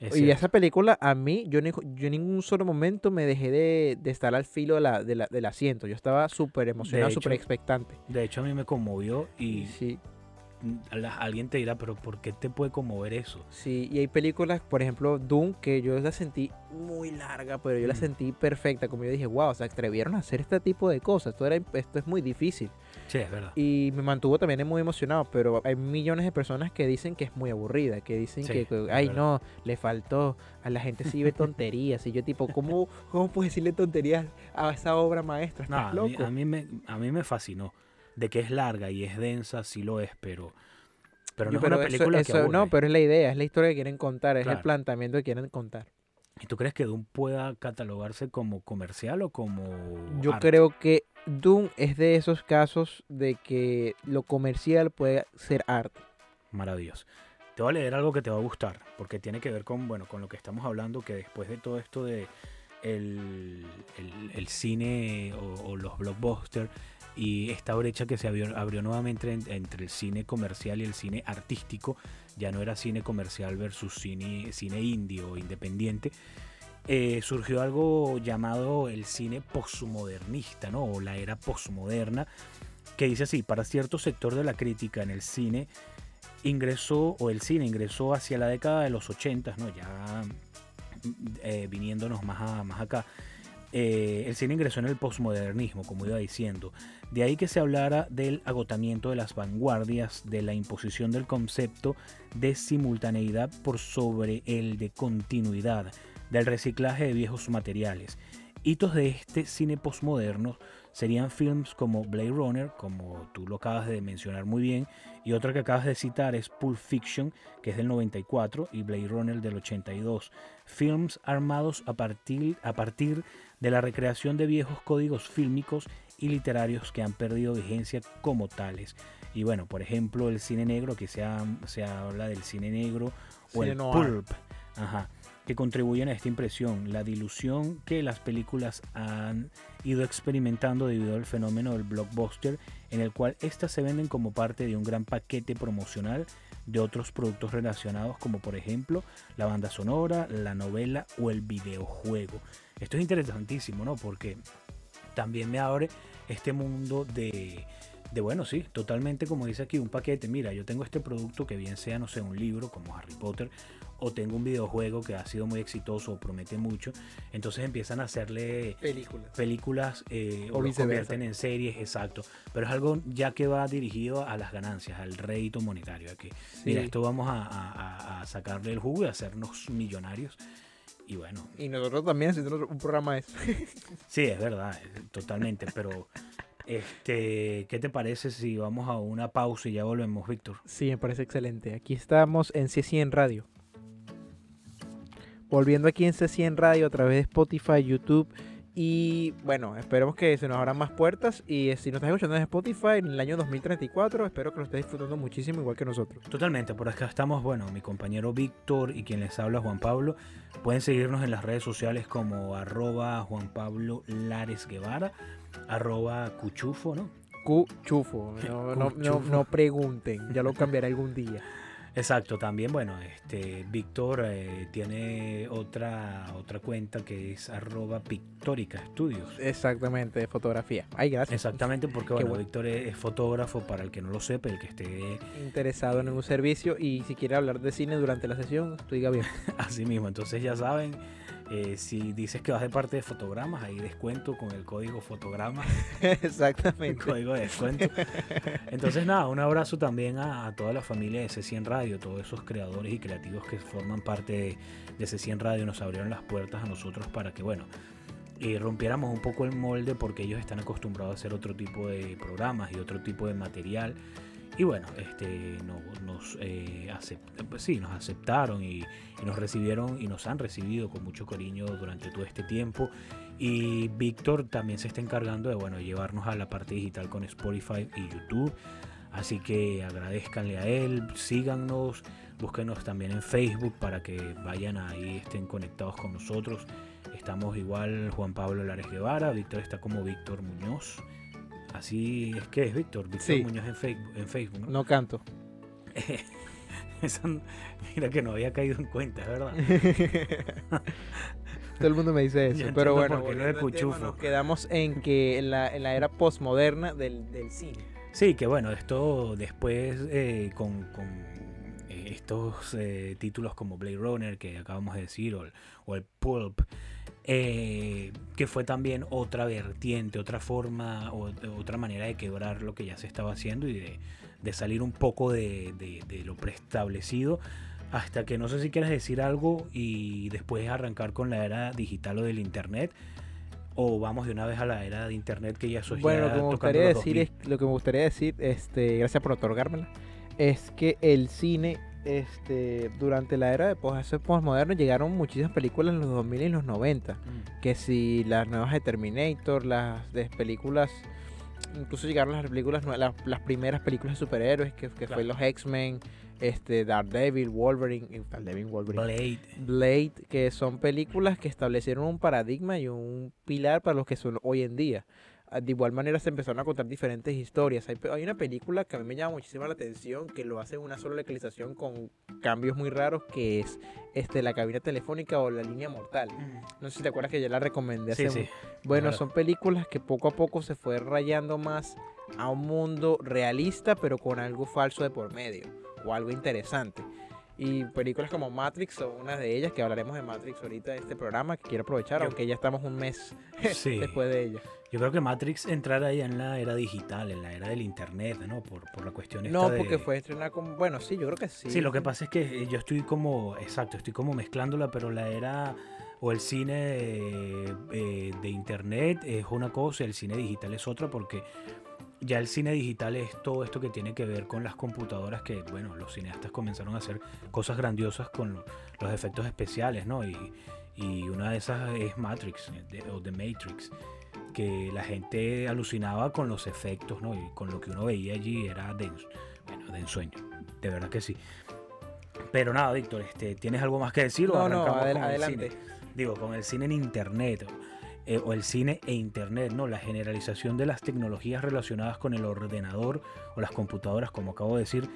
Es Y cierto. esa película, a mí, yo, ni- yo en ningún solo momento me dejé de, de estar al filo de la- de la- del asiento. Yo estaba súper emocionado, súper expectante. De hecho, a mí me conmovió y Sí, la- alguien te dirá, pero ¿por qué te puede conmover eso? sí. Y hay películas, por ejemplo, Doom, que yo la sentí muy larga, pero yo la Mm. sentí perfecta. Como yo dije, wow, se atrevieron a hacer este tipo de cosas. Esto, era, esto es muy difícil. Sí, es verdad. Y me mantuvo también muy emocionado, pero hay millones de personas que dicen que es muy aburrida, que dicen Sí, que, ay no, le faltó, a la gente sí ve tonterías, y yo tipo, ¿cómo, cómo puedes decirle tonterías a esa obra maestra? No, ¿Estás a mí, loco? a mí me, a mí me fascinó. De que es larga y es densa, sí lo es, pero, pero no es una eso- película que eso- No, aburre. pero es la idea, es la historia que quieren contar, es Claro. el planteamiento que quieren contar. ¿Y tú crees que Doom pueda catalogarse como comercial o como Yo arte? creo que Doom es de esos casos de que lo comercial puede ser arte. Maravilloso. Te voy a leer algo que te va a gustar, porque tiene que ver con, bueno, con lo que estamos hablando, que después de todo esto de el, el- el cine o, o los blockbusters y esta brecha que se abrió, abrió nuevamente en- entre el cine comercial y el cine artístico, ya no era cine comercial versus cine, cine indie o independiente, eh, surgió algo llamado el cine postmodernista, ¿no? O la era postmoderna, que dice así, para cierto sector de la crítica en el cine, ingresó, o el cine ingresó hacia la década de los 80, ¿no? Ya eh, viniéndonos más, a- más acá. eh, el cine ingresó en el posmodernismo, como iba diciendo. De ahí que se hablara del agotamiento de las vanguardias, de la imposición del concepto de simultaneidad por sobre el de continuidad, del reciclaje de viejos materiales. Hitos de este cine postmoderno serían films como Blade Runner, como tú lo acabas de mencionar muy bien, y otra que acabas de citar es Pulp Fiction, que es del 94, y Blade Runner del 82. Films armados a partir, a partir de la recreación de viejos códigos fílmicos y literarios que han perdido vigencia como tales. Y bueno, por ejemplo, el cine negro, que se, ha- se habla del cine negro, o Cine el noir. pulp, ajá, que contribuyen a esta impresión, la dilución que las películas han ido experimentando debido al fenómeno del blockbuster, en el cual éstas se venden como parte de un gran paquete promocional de otros productos relacionados, como por ejemplo la banda sonora, la novela o el videojuego. Esto es interesantísimo, ¿no? Porque también me abre este mundo de, de, bueno, sí, totalmente como dice aquí, un paquete. Mira, yo tengo este producto que bien sea, no sé, un libro como Harry Potter, o tengo un videojuego que ha sido muy exitoso o promete mucho. Entonces empiezan a hacerle Películas. películas eh, O o, lo convierten en series, exacto. Pero es algo ya que va dirigido a las ganancias, al rédito monetario. a que, Mira, Sí. esto vamos a, a- a- sacarle el jugo y hacernos millonarios. Y bueno, Y nosotros también haciendo un programa de eso. sí, es verdad, totalmente. pero, este, ¿qué te parece si vamos a una pausa y ya volvemos, Víctor? Sí, me parece excelente. Aquí estamos en C100 Radio. Volviendo aquí en C100 Radio a través de Spotify, YouTube. Y bueno, esperemos que se nos abran más puertas. Y eh, si nos estás escuchando en Spotify en el año 2034, espero que lo estés disfrutando muchísimo, igual que nosotros. Totalmente, por acá estamos, bueno, mi compañero Víctor y quien les habla Juan Pablo. Pueden seguirnos en las redes sociales como arroba Juan Pablo Lares Guevara, arroba Cuchufo, ¿no? Cuchufo. No, no, no, no pregunten, ya lo cambiaré algún día. Exacto, también, bueno, este Víctor eh, tiene otra otra cuenta que es arroba pictórica estudios. Exactamente, de fotografía. Ay, gracias. Exactamente, porque bueno, Víctor es, fotógrafo, para el que no lo sepa, el que esté interesado en un servicio y si quiere hablar de cine durante la sesión, tú diga bien. Así mismo, entonces ya saben, eh, si dices que vas de parte de fotogramas, ahí descuento con el código fotograma. Exactamente. El código de descuento. Entonces, nada, un abrazo también a, toda la familia de C100 Radio, todos esos creadores y creativos que forman parte de, de C100 Radio. Nos abrieron las puertas a nosotros para que, bueno, eh, rompiéramos un poco el molde porque ellos están acostumbrados a hacer otro tipo de programas y otro tipo de material y bueno, este, nos, eh, pues sí, nos aceptaron y, nos recibieron y nos han recibido con mucho cariño durante todo este tiempo. Y Víctor también se está encargando de bueno, llevarnos a la parte digital con Spotify y YouTube. Así que agradezcanle a él, síganos, búsquenos también en Facebook para que vayan ahí, estén conectados con nosotros. Estamos igual Juan Pablo Lares Guevara, Víctor está como Víctor Muñoz. Así es que es Víctor, Víctor Muñoz en Facebook, en Facebook ¿no? canto. mira que no había caído en cuenta, ¿verdad? Todo el mundo me dice eso. pero bueno, nos quedamos en que en la, en la era postmoderna del, del, cine. Sí, que bueno, esto después eh, con, con eh, estos eh, títulos como Blade Runner que acabamos de decir o, o el Pulp eh, que fue también otra vertiente, otra forma, o, otra manera de quebrar lo que ya se estaba haciendo y de, salir un poco de, lo preestablecido hasta que no sé si quieres decir algo y después arrancar con la era digital o del internet o vamos de una vez a la era de internet que ya soy bueno lo que me gustaría decir es lo que me gustaría decir este gracias por otorgármela es que el cine este, durante la era de postmoderno llegaron muchísimas películas en los 2000 y los 90. Mm. Que si las nuevas de Terminator, las de películas, incluso llegaron las películas, las, las primeras películas de superhéroes, que, que fue los X-Men, este, Daredevil, Wolverine, Daredevil, Wolverine, Blade. Blade, que son películas que establecieron un paradigma y un pilar para los que son hoy en día. Ah, de igual manera se empezaron a contar diferentes historias. Hay, una película que a mí me llama muchísimo la atención, que lo hace en una sola localización con cambios muy raros, que es este la cabina telefónica o la línea mortal. No sé si te acuerdas que ya la recomendé hace sí, Bueno, son películas que poco a poco se fue rayando más a un mundo realista, pero con algo falso de por medio, o algo interesante. Y películas como Matrix son una de ellas, que hablaremos de Matrix ahorita en este programa, que quiero aprovechar, aunque ya estamos un mes después de ella. Yo creo que Matrix entrará ya en la era digital, en la era del internet, ¿no? Por, por la cuestión esta No, porque fue estrenada como... Bueno, sí, yo creo que sí. Sí, lo que pasa es que yo estoy como... Exacto, estoy como mezclándola, pero la era o el cine de, eh, de internet es una cosa y el cine digital es otra porque ya el cine digital es todo esto que tiene que ver con las computadoras que, bueno, los cineastas comenzaron a hacer cosas grandiosas con los efectos especiales, ¿no? Y, y una de esas es Matrix, o The Matrix, que la gente alucinaba con los efectos, ¿no? Y con lo que uno veía allí era de, bueno, de ensueño, de verdad que sí. Pero nada, Víctor, este, ¿tienes algo más que decir no, o no, con adelante. cine? Digo, con el cine en internet. Eh, o el cine e internet, ¿no? La generalización de las tecnologías relacionadas con el ordenador o las computadoras, como acabo de decir,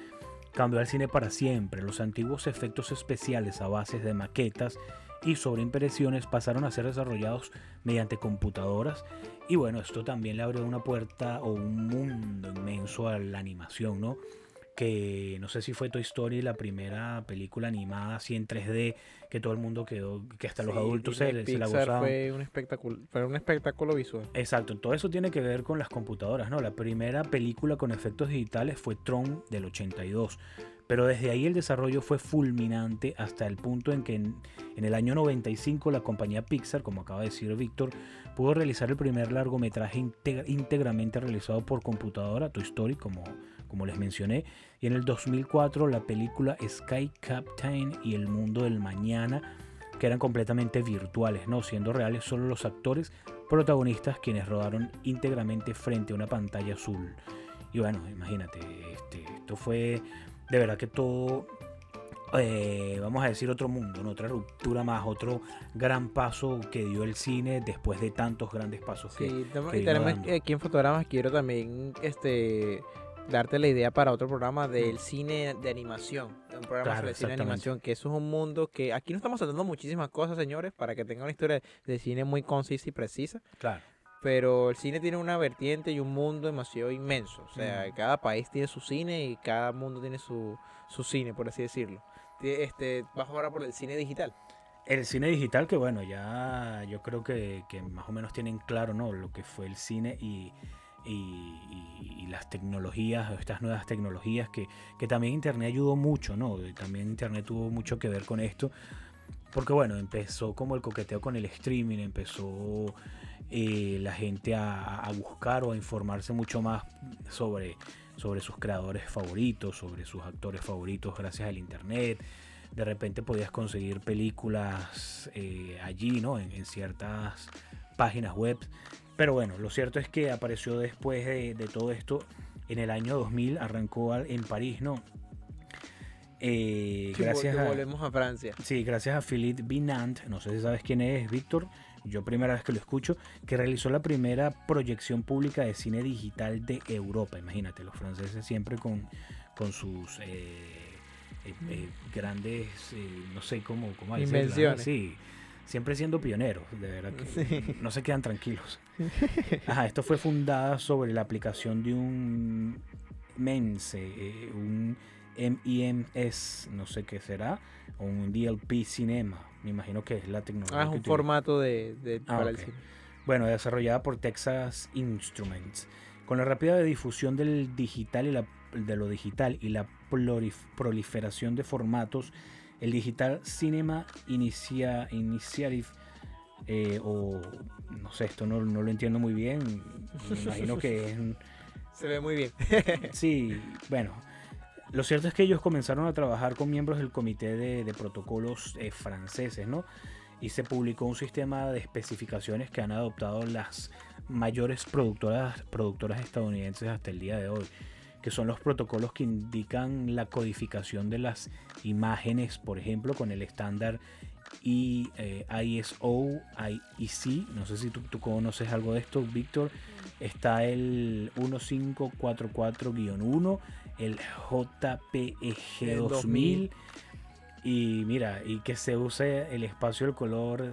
cambió al cine para siempre. Los antiguos efectos especiales a bases de maquetas y sobreimpresiones pasaron a ser desarrollados mediante computadoras y bueno, esto también le abrió una puerta o un mundo inmenso a la animación, ¿no? que no sé si fue Toy Story la primera película animada así en 3D que todo el mundo quedó, que hasta los adultos se, se, la gozaban. Fue un espectáculo, fue un espectáculo visual. Exacto, todo eso tiene que ver con las computadoras, ¿no? La primera película con efectos digitales fue Tron del 82. Pero desde ahí el desarrollo fue fulminante hasta el punto en que en, en el año 95 la compañía Pixar, como acaba de decir Víctor, pudo realizar el primer largometraje íntegramente realizado por computadora, Toy Story, como como les mencioné, y en el 2004 la película Sky Captain y El Mundo del Mañana, que eran completamente virtuales, no siendo reales solo los actores protagonistas quienes rodaron íntegramente frente a una pantalla azul. Y bueno, imagínate, este, esto fue de verdad que todo, eh, vamos a decir, otro mundo, otra ruptura más, otro gran paso que dio el cine después de tantos grandes pasos. Sí, que, y tenemos aquí en fotogramas, quiero también este darte la idea para otro programa del cine de animación. un programa Claro, sobre cine de animación, que eso es un mundo que aquí no estamos tratando muchísimas cosas, señores, para que tengan una historia de cine muy concisa y precisa, Claro. pero el cine tiene una vertiente y un mundo demasiado inmenso, o sea, Mm. cada país tiene su cine y cada mundo tiene su, su cine, por así decirlo. Este, vas ahora por el cine digital. El cine digital, que bueno, ya yo creo que, que más o menos tienen claro, ¿no? Lo que fue el cine y, y- las tecnologías, estas nuevas tecnologías, que, que también Internet ayudó mucho, ¿no? También Internet tuvo mucho que ver con esto. Porque bueno, empezó como el coqueteo con el streaming, empezó eh, la gente a, buscar o a informarse mucho más sobre, sobre sus creadores favoritos, sobre sus actores favoritos gracias al Internet de repente podías conseguir películas eh, allí, ¿no? En ciertas páginas web. Pero bueno, lo cierto es que apareció después de, de todo esto, en el año 2000, arrancó al- en París, ¿no? Eh, Sí, gracias a, volvemos a Francia. Sí, gracias a Philippe Binant, no sé si sabes quién es, Víctor, yo primera vez que lo escucho, que realizó la primera proyección pública de cine digital de Europa. Imagínate, los franceses siempre con, con sus eh, eh, eh, grandes, eh, no sé cómo, cómo decirlo. Invenciones. Sí, siempre siendo pioneros, de verdad que Sí. no se quedan tranquilos. Ajá, esto fue fundada sobre la aplicación de un MENSE, eh, un MIMS, no sé qué será, o un DLP Cinema, me imagino que es la tecnología. Ah, es un formato de, de- Ah, para el cine. Bueno, desarrollada por Texas Instruments. Con la rápida difusión del digital y la, de lo digital y la prolif- proliferación de formatos, el Digital Cinema Inicia, Initiative, eh, o no sé, esto no, no lo entiendo muy bien, me imagino que es... Se ve muy bien. Sí, bueno. Lo cierto es que ellos comenzaron a trabajar con miembros del comité de, de protocolos eh, franceses, ¿no? Y se publicó un sistema de especificaciones que han adoptado las mayores productoras, productoras estadounidenses hasta el día de hoy, que son los protocolos que indican la codificación de las imágenes, por ejemplo, con el estándar I, eh, ISO, IEC, no sé si tú, tú conoces algo de esto, Víctor, está el 1544-1, el JPEG 2000 y mira, y que se use el espacio del color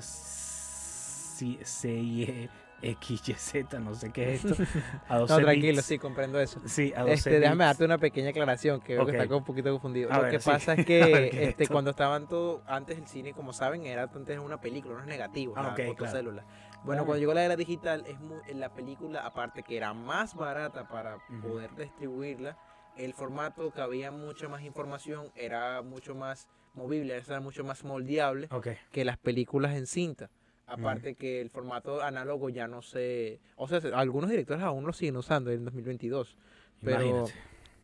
CIXYZ, no sé qué es esto, a 12 No, tranquilo, bits. sí, comprendo eso. Sí, a 12 Este, déjame darte una pequeña aclaración que veo Ok. que está un poquito confundido. A Lo ver, que sí. pasa es que ver, ¿qué es este, esto? cuando estaban todo, antes el cine, como saben, era antes una película, unos negativos, Ah, la ok, claro. fotocélula. Bueno, cuando llegó la era digital, es muy, en la película, aparte que era más barata para poder distribuirla, el formato que había mucha más información, era mucho más movible, era mucho más moldeable que las películas en cinta. Aparte que el formato análogo ya no se... O sea, se- algunos directores aún lo siguen usando en 2022. Pero, imagínate.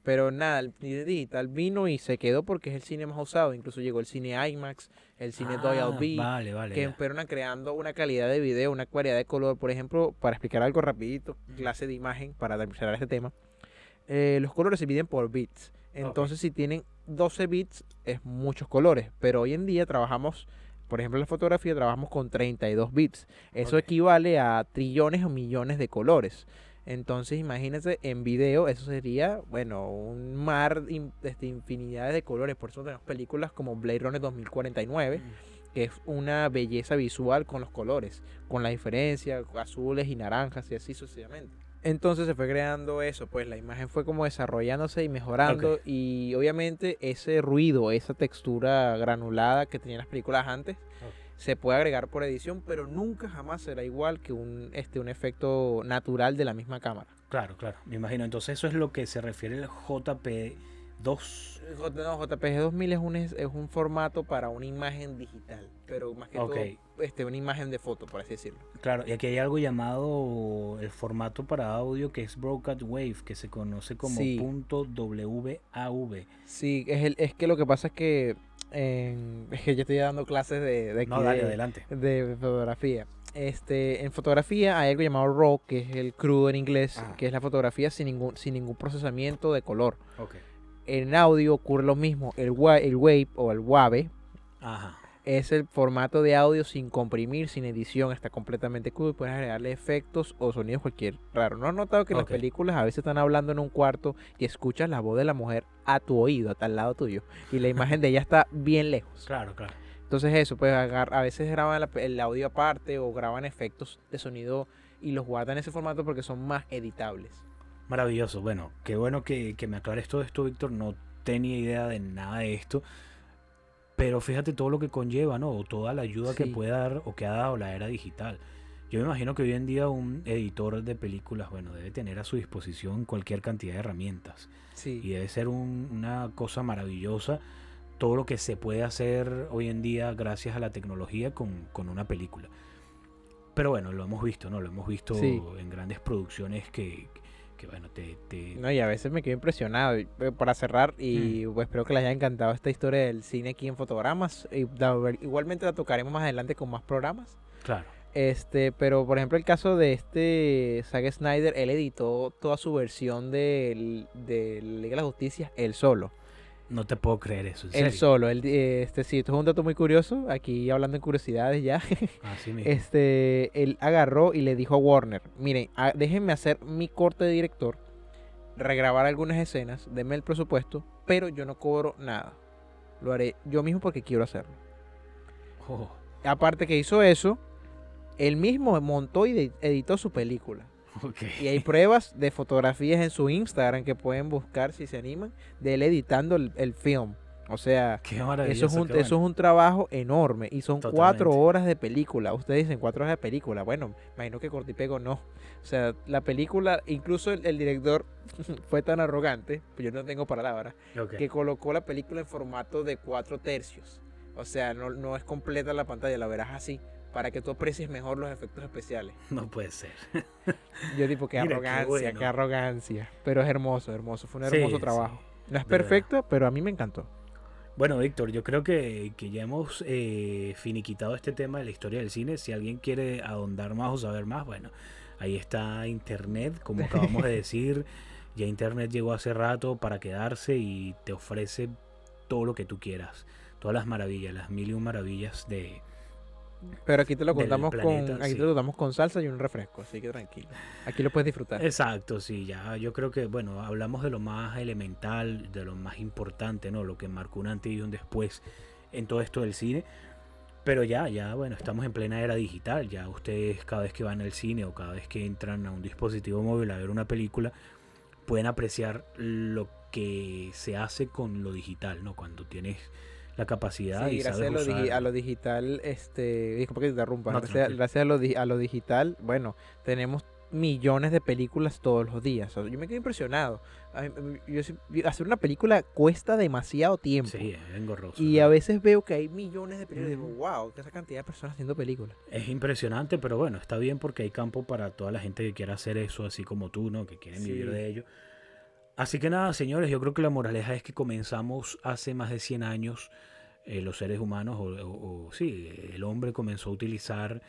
pero nada, el cine digital vino y se quedó porque es el cine más usado. Incluso llegó el cine IMAX, el cine Ah, Dolby, Vale, vale. que fueron creando una calidad de video, una claridad de color. Por ejemplo, para explicar algo rapidito, clase de imagen, para cerrar este tema. eh, los colores se dividen por bits. Entonces, si tienen 12 bits, es muchos colores. Pero hoy en día trabajamos, por ejemplo, en la fotografía trabajamos con 32 bits. Eso equivale a trillones o millones de colores. Entonces, imagínense, en video eso sería, bueno, un mar in- este, infinidades de colores. Por eso tenemos películas como Blade Runner 2049, que es una belleza visual con los colores, con la diferencia, azules y naranjas y así sucesivamente. Entonces se fue creando eso, pues la imagen fue como desarrollándose y mejorando y obviamente ese ruido, esa textura granulada que tenían las películas antes, se puede agregar por edición, pero nunca jamás será igual que un, este, un efecto natural de la misma cámara. Claro, claro, me imagino. Entonces eso es lo que se refiere el JP2. J- no, JPG 2000 es un, es, un formato para una imagen digital, pero más que todo este, una imagen de foto, por así decirlo. Claro, y aquí hay algo llamado el formato para audio que es Broadcast Wave, que se conoce como Sí. punto .wav. Sí, es, el, es que lo que pasa es que, en- es que yo estoy dando clases de, de, No, aquí dale, de- adelante. de fotografía. Este, en fotografía hay algo llamado RAW, que es el crudo en inglés, Ajá. que es la fotografía sin ningún, sin ningún procesamiento de color. En audio ocurre lo mismo, el, wa- el wave o el wave Ajá. Es el formato de audio sin comprimir, sin edición, está completamente crudo y puedes agregarle efectos o sonidos cualquier raro. ¿No has notado que en las películas a veces están hablando en un cuarto y escuchas la voz de la mujer a tu oído, hasta al lado tuyo, y la imagen de ella está bien lejos? Claro, claro. Entonces eso, pues a veces graban el audio aparte o graban efectos de sonido y los guardan en ese formato porque son más editables. Maravilloso. Bueno, qué bueno que, que me aclares todo esto, Víctor. No tenía idea de nada de esto. Pero fíjate todo lo que conlleva, ¿no? O toda la ayuda que puede dar o que ha dado la era digital. Yo me imagino que hoy en día un editor de películas, bueno, debe tener a su disposición cualquier cantidad de herramientas. Sí. Y debe ser un- una cosa maravillosa todo lo que se puede hacer hoy en día gracias a la tecnología con, con una película. Pero bueno, lo hemos visto, ¿no? Lo hemos visto Sí. en grandes producciones que, que, bueno, te... te- No, y a veces me quedo impresionado. Eh, Para cerrar, y Mm. pues espero que les haya encantado esta historia del cine aquí en Fotogramas. Igualmente la tocaremos más adelante con más programas. Claro. Este, pero por ejemplo el caso de este Zack Snyder, él editó toda su versión de, de Liga de la Justicia él solo. No te puedo creer eso. ¿en Él solo, él, eh, este sí, esto es un dato muy curioso, aquí hablando en curiosidades ya. Así mismo. este, él agarró y le dijo a Warner, miren, a- déjenme hacer mi corte de director, regrabar algunas escenas, denme el presupuesto, pero yo no cobro nada. Lo haré yo mismo porque quiero hacerlo. Oh, Aparte que hizo eso, él mismo montó y editó su película. ok. Y hay pruebas de fotografías en su Instagram que pueden buscar si se animan, de él editando el, el film. O sea, eso es, un, eso es un trabajo enorme y son cuatro horas de película. Ustedes dicen cuatro horas de película. Bueno, imagino que Cortipego no. O sea, la película, incluso el, el director fue tan arrogante, pues yo no tengo palabras, que colocó la película en formato de cuatro tercios. O sea, no, no es completa la pantalla, la verás así, para que tú aprecies mejor los efectos especiales. No puede ser. Yo tipo, qué Mira, arrogancia, qué, bueno. arrogancia. Pero es hermoso, hermoso. Fue un hermoso sí, trabajo. No es verdad. perfecto, pero a mí me encantó. Bueno, Víctor, yo creo que, que ya hemos eh, finiquitado este tema de la historia del cine. Si alguien quiere ahondar más o saber más, bueno, ahí está Internet, como acabamos de decir. Ya Internet llegó hace rato para quedarse y te ofrece todo lo que tú quieras. Todas las maravillas, las mil y un maravillas de... Pero aquí te lo contamos planeta, con aquí sí. te lo contamos con salsa y un refresco, así que tranquilo. Aquí lo puedes disfrutar. Exacto, sí, ya yo creo que, bueno, hablamos de lo más elemental, de lo más importante, ¿no? Lo que marcó un antes y un después en todo esto del cine. Pero ya, ya, bueno, estamos en plena era digital. Ya ustedes cada vez que van al cine o cada vez que entran a un dispositivo móvil a ver una película, pueden apreciar lo que se hace con lo digital, ¿no? Cuando tienes la capacidad Sí, y gracias a lo, digi- usar- a lo digital, este, disculpa que te interrumpa, No, gracias, a, lo, a lo digital, bueno, tenemos millones de películas todos los días. O sea, yo me quedo impresionado. Mí- yo hacer una película cuesta demasiado tiempo. Sí, es engorroso. Y a veces veo que hay millones de películas y digo, wow, que esa cantidad de personas haciendo películas. Es impresionante, pero bueno, está bien porque hay campo para toda la gente que quiera hacer eso, así como tú, ¿no? Que quieren vivir de ello. Así que nada, señores, yo creo que la moraleja es que comenzamos hace más de 100 años, eh, los seres humanos, o, o- o sí, el hombre comenzó a utilizar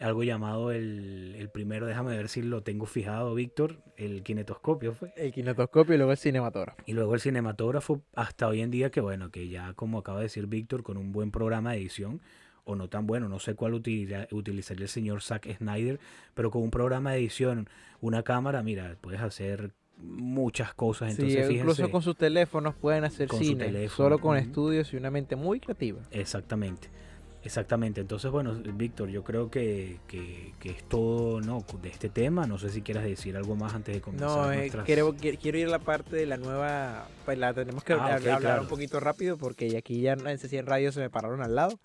algo llamado el, el primero, déjame ver si lo tengo fijado, Víctor, el kinetoscopio fue. El kinetoscopio y luego el cinematógrafo. Y luego el cinematógrafo, hasta hoy en día, que bueno, que ya como acaba de decir Víctor, con un buen programa de edición, o no tan bueno, no sé cuál utiliza- utilizaría el señor Zack Snyder, pero con un programa de edición, una cámara, mira, puedes hacer muchas cosas. Entonces, sí, incluso con sus teléfonos pueden hacer cine, solo con estudios y una mente muy creativa. Exactamente. Exactamente, entonces bueno, Víctor, yo creo que, que- que es todo ¿no? de este tema. No sé si quieras decir algo más antes de comenzar. No, eh, nuestras- quiero, qui- quiero ir a la parte de la nueva. Pues la tenemos que Ah, hablar claro. un poquito rápido porque aquí ya en CCN Radio se me pararon al lado.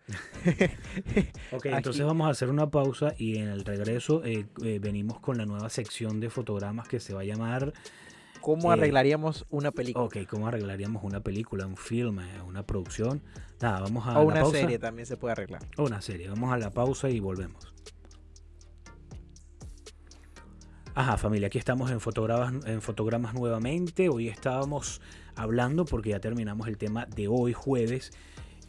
Ok, Aquí- entonces vamos a hacer una pausa y en el regreso eh, eh, venimos con la nueva sección de fotogramas que se va a llamar, ¿Cómo Eh, arreglaríamos una película? ok, ¿cómo arreglaríamos una película, un film, eh, una producción? Nada, vamos a o la una pausa. serie también se puede arreglar. O una serie, vamos a la pausa y volvemos. Ajá, familia, aquí estamos en fotogramas, en fotogramas nuevamente. Hoy estábamos hablando porque ya terminamos el tema de hoy, jueves.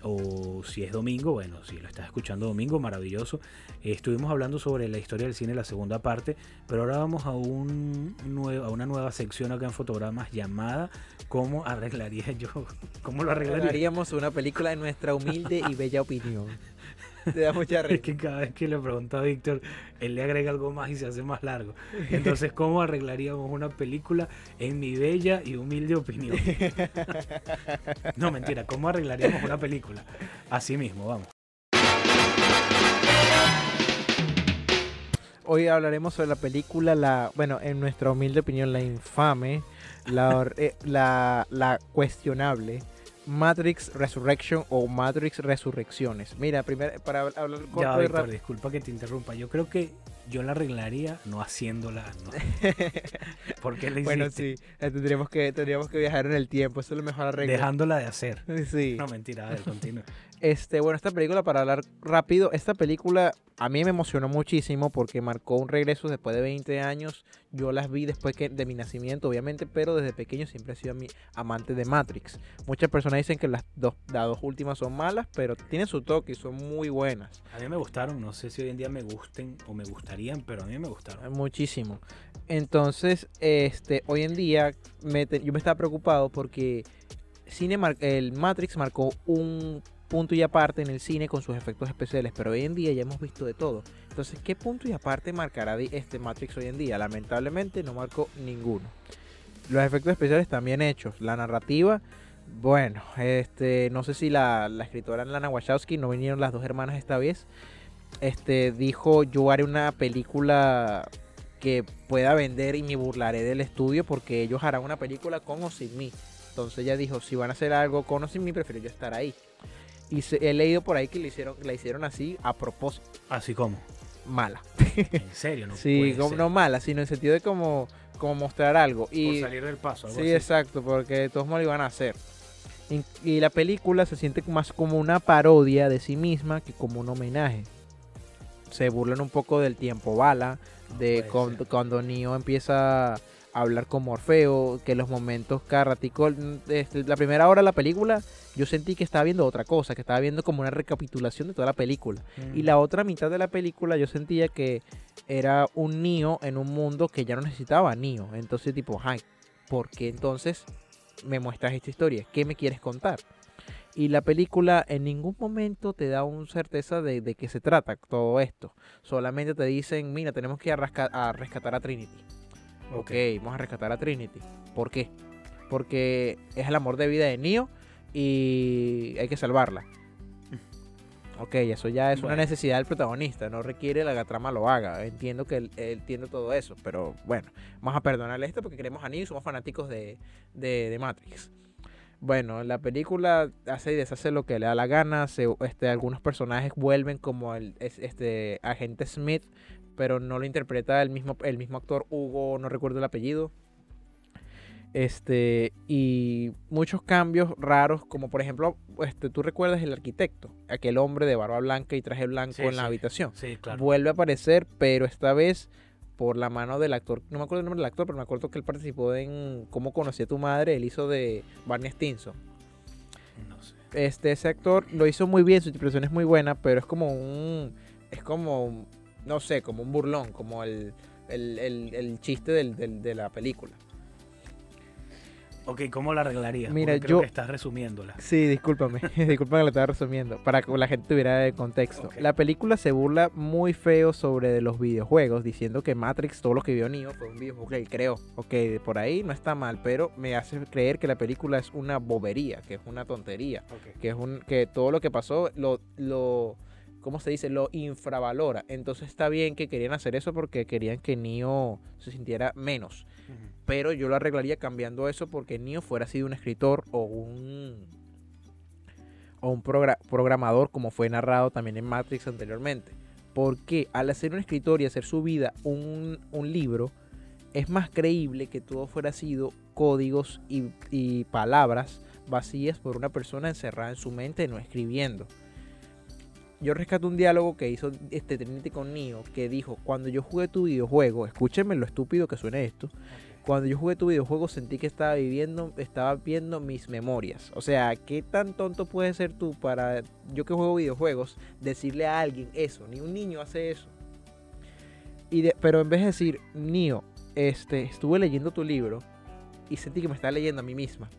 O si es domingo, bueno, si lo estás escuchando domingo, maravilloso. Eh, estuvimos hablando sobre la historia del cine, la segunda parte, pero ahora vamos a, un nue- a una nueva sección acá en fotogramas llamada ¿cómo arreglaría yo? ¿Cómo lo arreglaría? Haríamos una película de nuestra humilde y bella opinión. Te da mucha Es risa. que cada vez que le pregunto a Víctor, él le agrega algo más y se hace más largo. Entonces, ¿cómo arreglaríamos una película en mi bella y humilde opinión? No, mentira, ¿cómo arreglaríamos una película? Así mismo, vamos. Hoy hablaremos sobre la película, la, bueno, en nuestra humilde opinión, la infame, la, eh, la, la cuestionable Matrix Resurrection o Matrix Resurrecciones. Mira, primero, para hab- hablar corto Ya, y Víctor, disculpa que te interrumpa. Yo creo que yo la arreglaría no haciéndola. No. ¿Por qué Bueno, hiciste? sí, eh, tendríamos que, tendríamos que viajar en el tiempo, eso es lo mejor arreglo. Dejándola de hacer. Sí. No, mentira, a ver, continúa. Este, bueno, esta película, para hablar rápido, esta película a mí me emocionó muchísimo porque marcó un regreso después de 20 años. Yo las vi después que, de mi nacimiento, obviamente, pero desde pequeño siempre he sido mi amante de Matrix. Muchas personas dicen que las dos, las dos últimas son malas, pero tienen su toque y son muy buenas. A mí me gustaron, no sé si hoy en día me gusten o me gustarían, pero a mí me gustaron. Muchísimo. Entonces, este, hoy en día me yo me estaba preocupado porque cine el Matrix marcó un punto y aparte en el cine con sus efectos especiales, pero hoy en día ya hemos visto de todo. Entonces, ¿qué punto y aparte marcará este Matrix hoy en día? Lamentablemente no marcó ninguno. Los efectos especiales bien hechos. La narrativa, bueno, este, no sé si la, la escritora Lana Wachowski, no vinieron las dos hermanas esta vez, este, dijo yo haré una película que pueda vender y me burlaré del estudio porque ellos harán una película con o sin mí. Entonces ella dijo, si van a hacer algo con o sin mí, prefiero yo estar ahí. Y se- he leído por ahí que le hicieron, la hicieron así a propósito, Así como. mala. En serio, no sí, como- no mala, sino en sentido de como, como mostrar algo. Por Y, salir del paso, algo Sí, así. exacto, porque de todos modos lo iban a hacer. Y, y la película se siente más como una parodia de sí misma que como un homenaje. Se burlan un poco del tiempo bala, de cuando, cuando Neo empieza hablar con Morfeo, que los momentos cada ratico, este, la primera hora de la película, yo sentí que estaba viendo otra cosa, que estaba viendo como una recapitulación de toda la película. Mm. Y la otra mitad de la película yo sentía que era un Neo en un mundo que ya no necesitaba Neo. Entonces tipo, ay, ¿por qué entonces me muestras esta historia? ¿Qué me quieres contar? Y la película en ningún momento te da una certeza de, de qué se trata todo esto. Solamente te dicen, mira, tenemos que ir a rescatar a Trinity. Ok. ok, vamos a rescatar a Trinity. ¿Por qué? Porque es el amor de vida de Neo y hay que salvarla. Ok, eso ya es una necesidad del protagonista, no requiere la trama lo haga. Entiendo que él, entiende todo eso, pero bueno, vamos a perdonarle esto porque queremos a Neo y somos fanáticos de, de, de Matrix. Bueno, la película hace y deshace lo que le da la gana. se- este, algunos personajes vuelven como el es- este, agente Smith, pero no lo interpreta el mismo, el mismo actor Hugo, no recuerdo el apellido. Este, y muchos cambios raros, como por ejemplo, este, tú recuerdas el arquitecto, aquel hombre de barba blanca y traje blanco Sí, en la sí. habitación. Sí, claro. Vuelve a aparecer, pero esta vez por la mano del actor, no me acuerdo el nombre del actor, pero me acuerdo que él participó en Cómo conocí a tu madre, él hizo de Barney Stinson. No sé. Este, ese actor lo hizo muy bien, su interpretación es muy buena, pero es como un, es como, un- no sé, como un burlón, como el, el, el- el chiste del- del- de la película. Ok, ¿cómo la arreglarías? Mira, Porque creo yo- que estás resumiéndola. Sí, discúlpame, discúlpame que lo estaba resumiendo, para que la gente tuviera el contexto. La película se burla muy feo sobre los videojuegos, diciendo que Matrix, todo lo que vio Neo, fue un videojuego que él creó. Ok, por ahí no está mal, pero me hace creer que la película es una bobería, que es una tontería, que es un que todo lo que pasó lo, lo ¿cómo se dice? Lo infravalora. Entonces está bien que querían hacer eso porque querían que Neo se sintiera menos pero yo lo arreglaría cambiando eso porque Neo fuera sido un escritor o un o un progra- programador como fue narrado también en Matrix anteriormente. Porque al hacer un escritor y hacer su vida un, un libro, es más creíble que todo fuera sido códigos y, y palabras vacías por una persona encerrada en su mente no escribiendo. Yo rescato un diálogo que hizo este Trinity con Neo que dijo, cuando yo jugué tu videojuego, escúchenme lo estúpido que suene esto, cuando yo jugué tu videojuego sentí que estaba viviendo, estaba viendo mis memorias. O sea, ¿qué tan tonto puedes ser tú para yo que juego videojuegos decirle a alguien eso? Ni un niño hace eso. Y de- pero en vez de decir, Neo, este, estuve leyendo tu libro y sentí que me estaba leyendo a mí misma.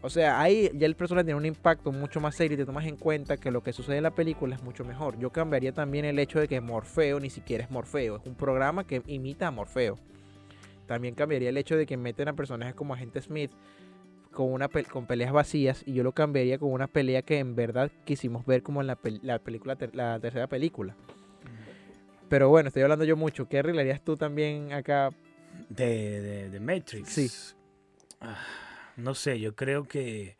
O sea, ahí ya el personaje tiene un impacto mucho más serio y te tomas en cuenta que lo que sucede en la película es mucho mejor. Yo cambiaría también el hecho de que Morfeo ni siquiera es Morfeo, es un programa que imita a Morfeo. También cambiaría el hecho de que meten a personajes como Agente Smith con, una con peleas vacías y yo lo cambiaría con una pelea que en verdad quisimos ver como en la, película, la tercera película. Pero bueno, estoy hablando yo mucho. ¿Qué arreglarías tú también acá? De, de, Matrix. Sí. Ah, no sé, yo creo que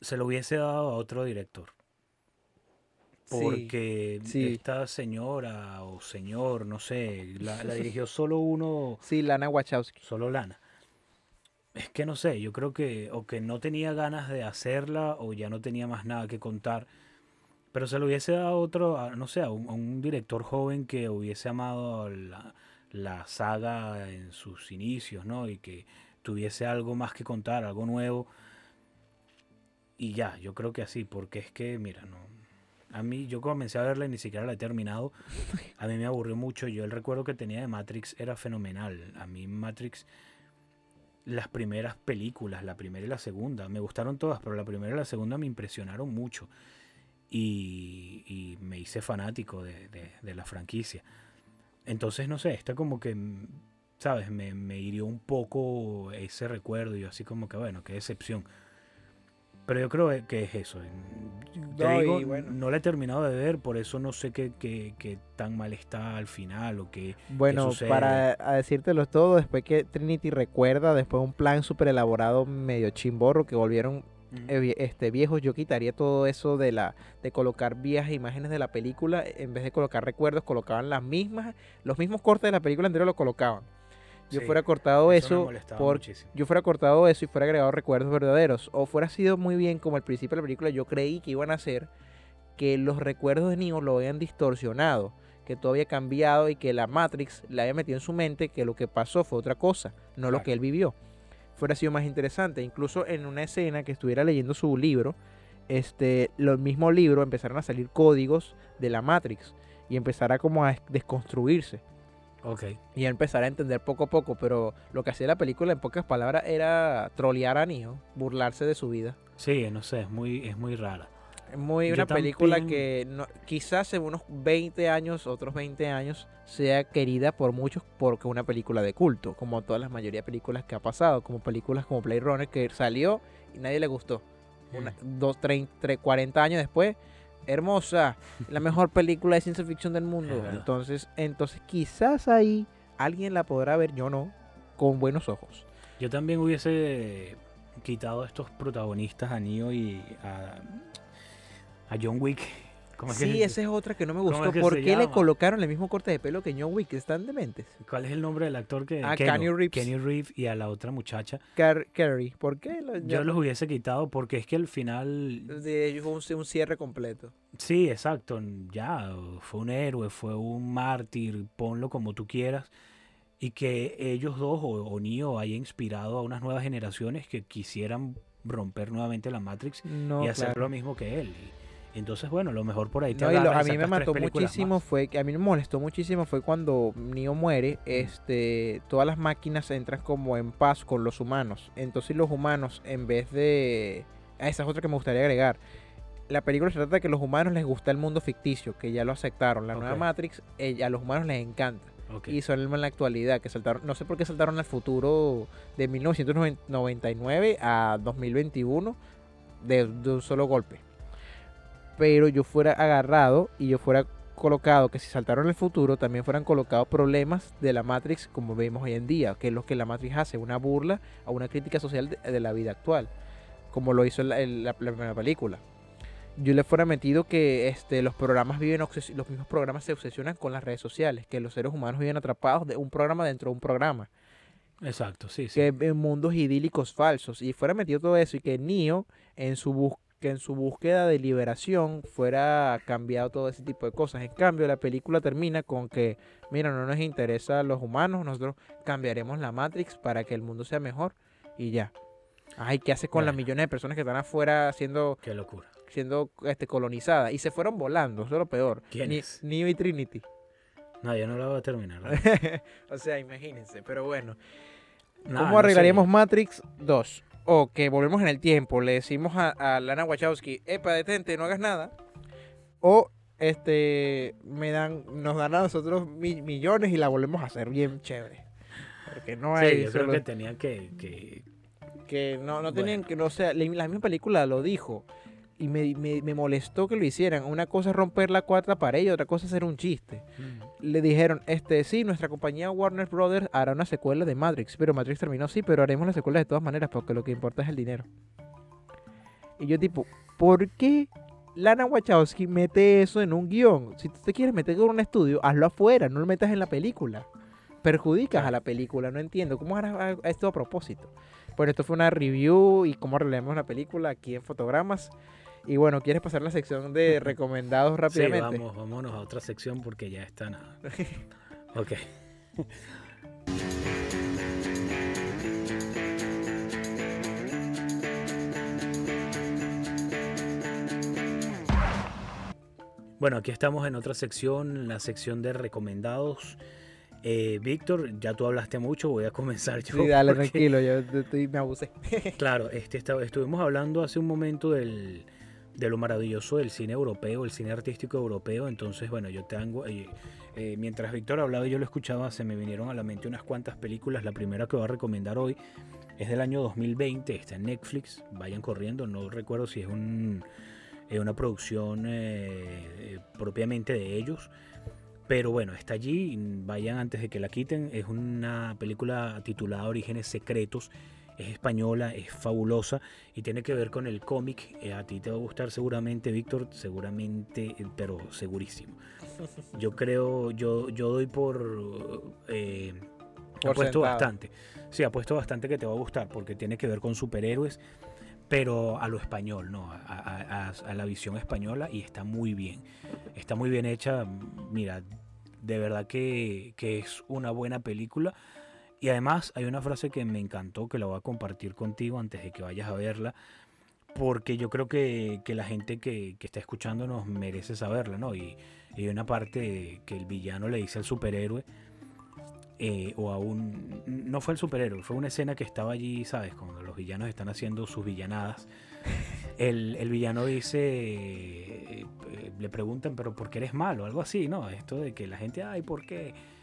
se lo hubiese dado a otro director. Porque esta señora o señor, no sé, la, dirigió solo uno. Sí, Lana Wachowski. Solo Lana. Es que no sé, yo creo que o que no tenía ganas de hacerla o ya no tenía más nada que contar. Pero se lo hubiese dado a otro, no sé, a un, director joven que hubiese amado la, la, saga en sus inicios, ¿no? Y que tuviese algo más que contar, algo nuevo. Y ya, yo creo que así, porque es que, mira, no. A mí, yo comencé a verla y ni siquiera la he terminado. A mí me aburrió mucho. Yo el recuerdo que tenía de Matrix era fenomenal. A mí Matrix las primeras películas, la primera y la segunda. Me gustaron todas, pero la primera y la segunda me impresionaron mucho. Y, me hice fanático de, la franquicia. Entonces, no sé, está como que, ¿sabes? Me, me hirió un poco ese recuerdo. Y yo así como que, bueno, qué decepción. Pero yo creo que es eso. no, digo, no la he terminado de ver, por eso no sé qué, qué, tan mal está al final o qué. Bueno, para decírtelo todo, después que Trinity recuerda, después un plan súper elaborado, medio chimborro, que volvieron este, viejos, yo quitaría todo eso de la de colocar viejas imágenes de la película. En vez de colocar recuerdos, colocaban las mismas, los mismos cortes de la película entera lo colocaban yo fuera cortado eso, por, yo fuera cortado eso y fuera agregado recuerdos verdaderos o fuera sido muy bien como al principio de la película yo creí que iban a hacer que los recuerdos de Neo lo habían distorsionado que todo había cambiado y que la Matrix le había metido en su mente que lo que pasó fue otra cosa no lo que él vivió. Fuera sido más interesante incluso en una escena que estuviera leyendo su libro este los mismos libros empezaron a salir códigos de la Matrix y empezara como a desconstruirse y empezar a entender poco a poco, pero lo que hacía la película en pocas palabras era trolear a Neo, burlarse de su vida. Sí, no sé, es muy, es muy rara. Es muy una película que quizás en unos 20 años, otros 20 años, sea querida por muchos porque una película de culto, como todas las mayoría de películas que ha pasado, como películas como Play Runner que salió y nadie le gustó. Una, mm. dos, 30, 40 años después hermosa, la mejor película de ciencia ficción del mundo. Entonces, entonces quizás ahí alguien la podrá ver, yo no, con buenos ojos. Yo también hubiese quitado a estos protagonistas, a Neo y a, a John Wick sí, esa es otra que no me gustó. ¿Por qué le colocaron el mismo corte de pelo que John Wick? Están dementes. ¿Cuál es el nombre del actor que.? Ah, Kenny Reeves. Kenny Reeves y a la otra muchacha. Carrie. ¿Por qué? Yo los hubiese quitado porque es que al final. fue un, cierre completo. Sí, exacto. Ya, fue un héroe, fue un mártir, ponlo como tú quieras. Y que ellos dos, o, o Neo, haya inspirado a unas nuevas generaciones que quisieran romper nuevamente la Matrix y hacer lo mismo que él. Entonces, bueno, lo mejor por ahí te no, A mí me mató muchísimo fue que a mí me molestó muchísimo fue cuando Neo muere, este, todas las máquinas entran como en paz con los humanos. Entonces los humanos en vez de ah, esa es otra que me gustaría agregar. La película se trata de que a los humanos les gusta el mundo ficticio, que ya lo aceptaron. La nueva Matrix eh, a los humanos les encanta. Y son en la actualidad, que saltaron, no sé por qué saltaron al futuro de 1999 a 2021 de un solo golpe pero yo fuera agarrado y yo fuera colocado que si saltaron el futuro también fueran colocados problemas de la Matrix como vemos hoy en día, que es lo que la Matrix hace, una burla a una crítica social de, la vida actual, como lo hizo la, primera película. Yo le fuera metido que este, los programas viven los mismos programas se obsesionan con las redes sociales, que los seres humanos viven atrapados de un programa dentro de un programa. Exacto, sí, sí. Que en mundos idílicos falsos. Y fuera metido todo eso y que Neo en su búsqueda que en su búsqueda de liberación fuera cambiado todo ese tipo de cosas. En cambio, la película termina con que, mira, no nos interesa los humanos, nosotros cambiaremos la Matrix para que el mundo sea mejor y ya. Ay, ¿qué hace con las millones de personas que están afuera siendo... Qué locura. Siendo este, colonizadas. Y se fueron volando, eso es lo peor. ¿Quién Ni, Neo y Trinity. No, yo no la voy a terminar. o sea, imagínense, pero bueno. Nah, ¿Cómo no arreglaríamos sé. Matrix 2? O que volvemos en el tiempo, le decimos a, a Lana Wachowski, epa, detente, no hagas nada. O este me dan, nos dan a nosotros mi- millones y la volvemos a hacer bien chévere. Porque no Sí, hay yo creo que tenían que, que- que no, no tenían que, no sea, la, la misma película lo dijo. Y me, me- me molestó que lo hicieran. Una cosa es romper la cuarta pared y otra cosa es hacer un chiste. Le dijeron, este, sí, nuestra compañía Warner Brothers hará una secuela de Matrix. Pero Matrix terminó, sí, pero haremos la secuela de todas maneras porque lo que importa es el dinero. Y yo tipo, ¿por qué Lana Wachowski mete eso en un guion? Si tú te quieres meter con un estudio, hazlo afuera, no lo metas en la película. Perjudicas a la película, no entiendo. ¿Cómo harás esto a propósito? Bueno, esto fue una review y cómo arreglamos la película aquí en fotogramas. Y bueno, ¿quieres pasar la sección de recomendados Sí, rápidamente? vamos, vámonos a otra sección porque ya está nada. Ok. Bueno, aquí estamos en otra sección, la sección de recomendados. Eh, Víctor, ya tú hablaste mucho, voy a comenzar yo. Sí, dale, porque- tranquilo, yo estoy- me abusé. Claro, este, esta- estuvimos hablando hace un momento del, de lo maravilloso del cine europeo, el cine artístico europeo. Entonces, bueno, yo tengo. eh, eh, mientras Víctor hablaba y yo lo escuchaba, se me vinieron a la mente unas cuantas películas. La primera que voy a recomendar hoy es del año 2020, está en Netflix. Vayan corriendo, no recuerdo si es un, eh, una producción eh, eh, propiamente de ellos. Pero bueno, está allí, vayan antes de que la quiten. Es una película titulada Orígenes Secretos. Es española, es fabulosa y tiene que ver con el cómic. Eh, a ti te va a gustar seguramente, Víctor, seguramente, eh, pero segurísimo. Yo creo, yo, yo doy por... Eh, apuesto bastante. Sí, apuesto bastante que te va a gustar porque tiene que ver con superhéroes, pero a lo español, ¿no? A, a- a- a la visión española y está muy bien. Está muy bien hecha. Mira, de verdad que, que es una buena película. Y además hay una frase que me encantó, que la voy a compartir contigo antes de que vayas a verla, porque yo creo que, que la gente que, que está escuchando nos merece saberla, ¿no? Y, y hay una parte que el villano le dice al superhéroe, eh, o a un... No fue el superhéroe, fue una escena que estaba allí, ¿sabes? Cuando los villanos están haciendo sus villanadas. El, el villano dice, eh, eh, le preguntan, pero ¿por qué eres malo? Algo así, ¿no? Esto de que la gente, ay, ¿por qué?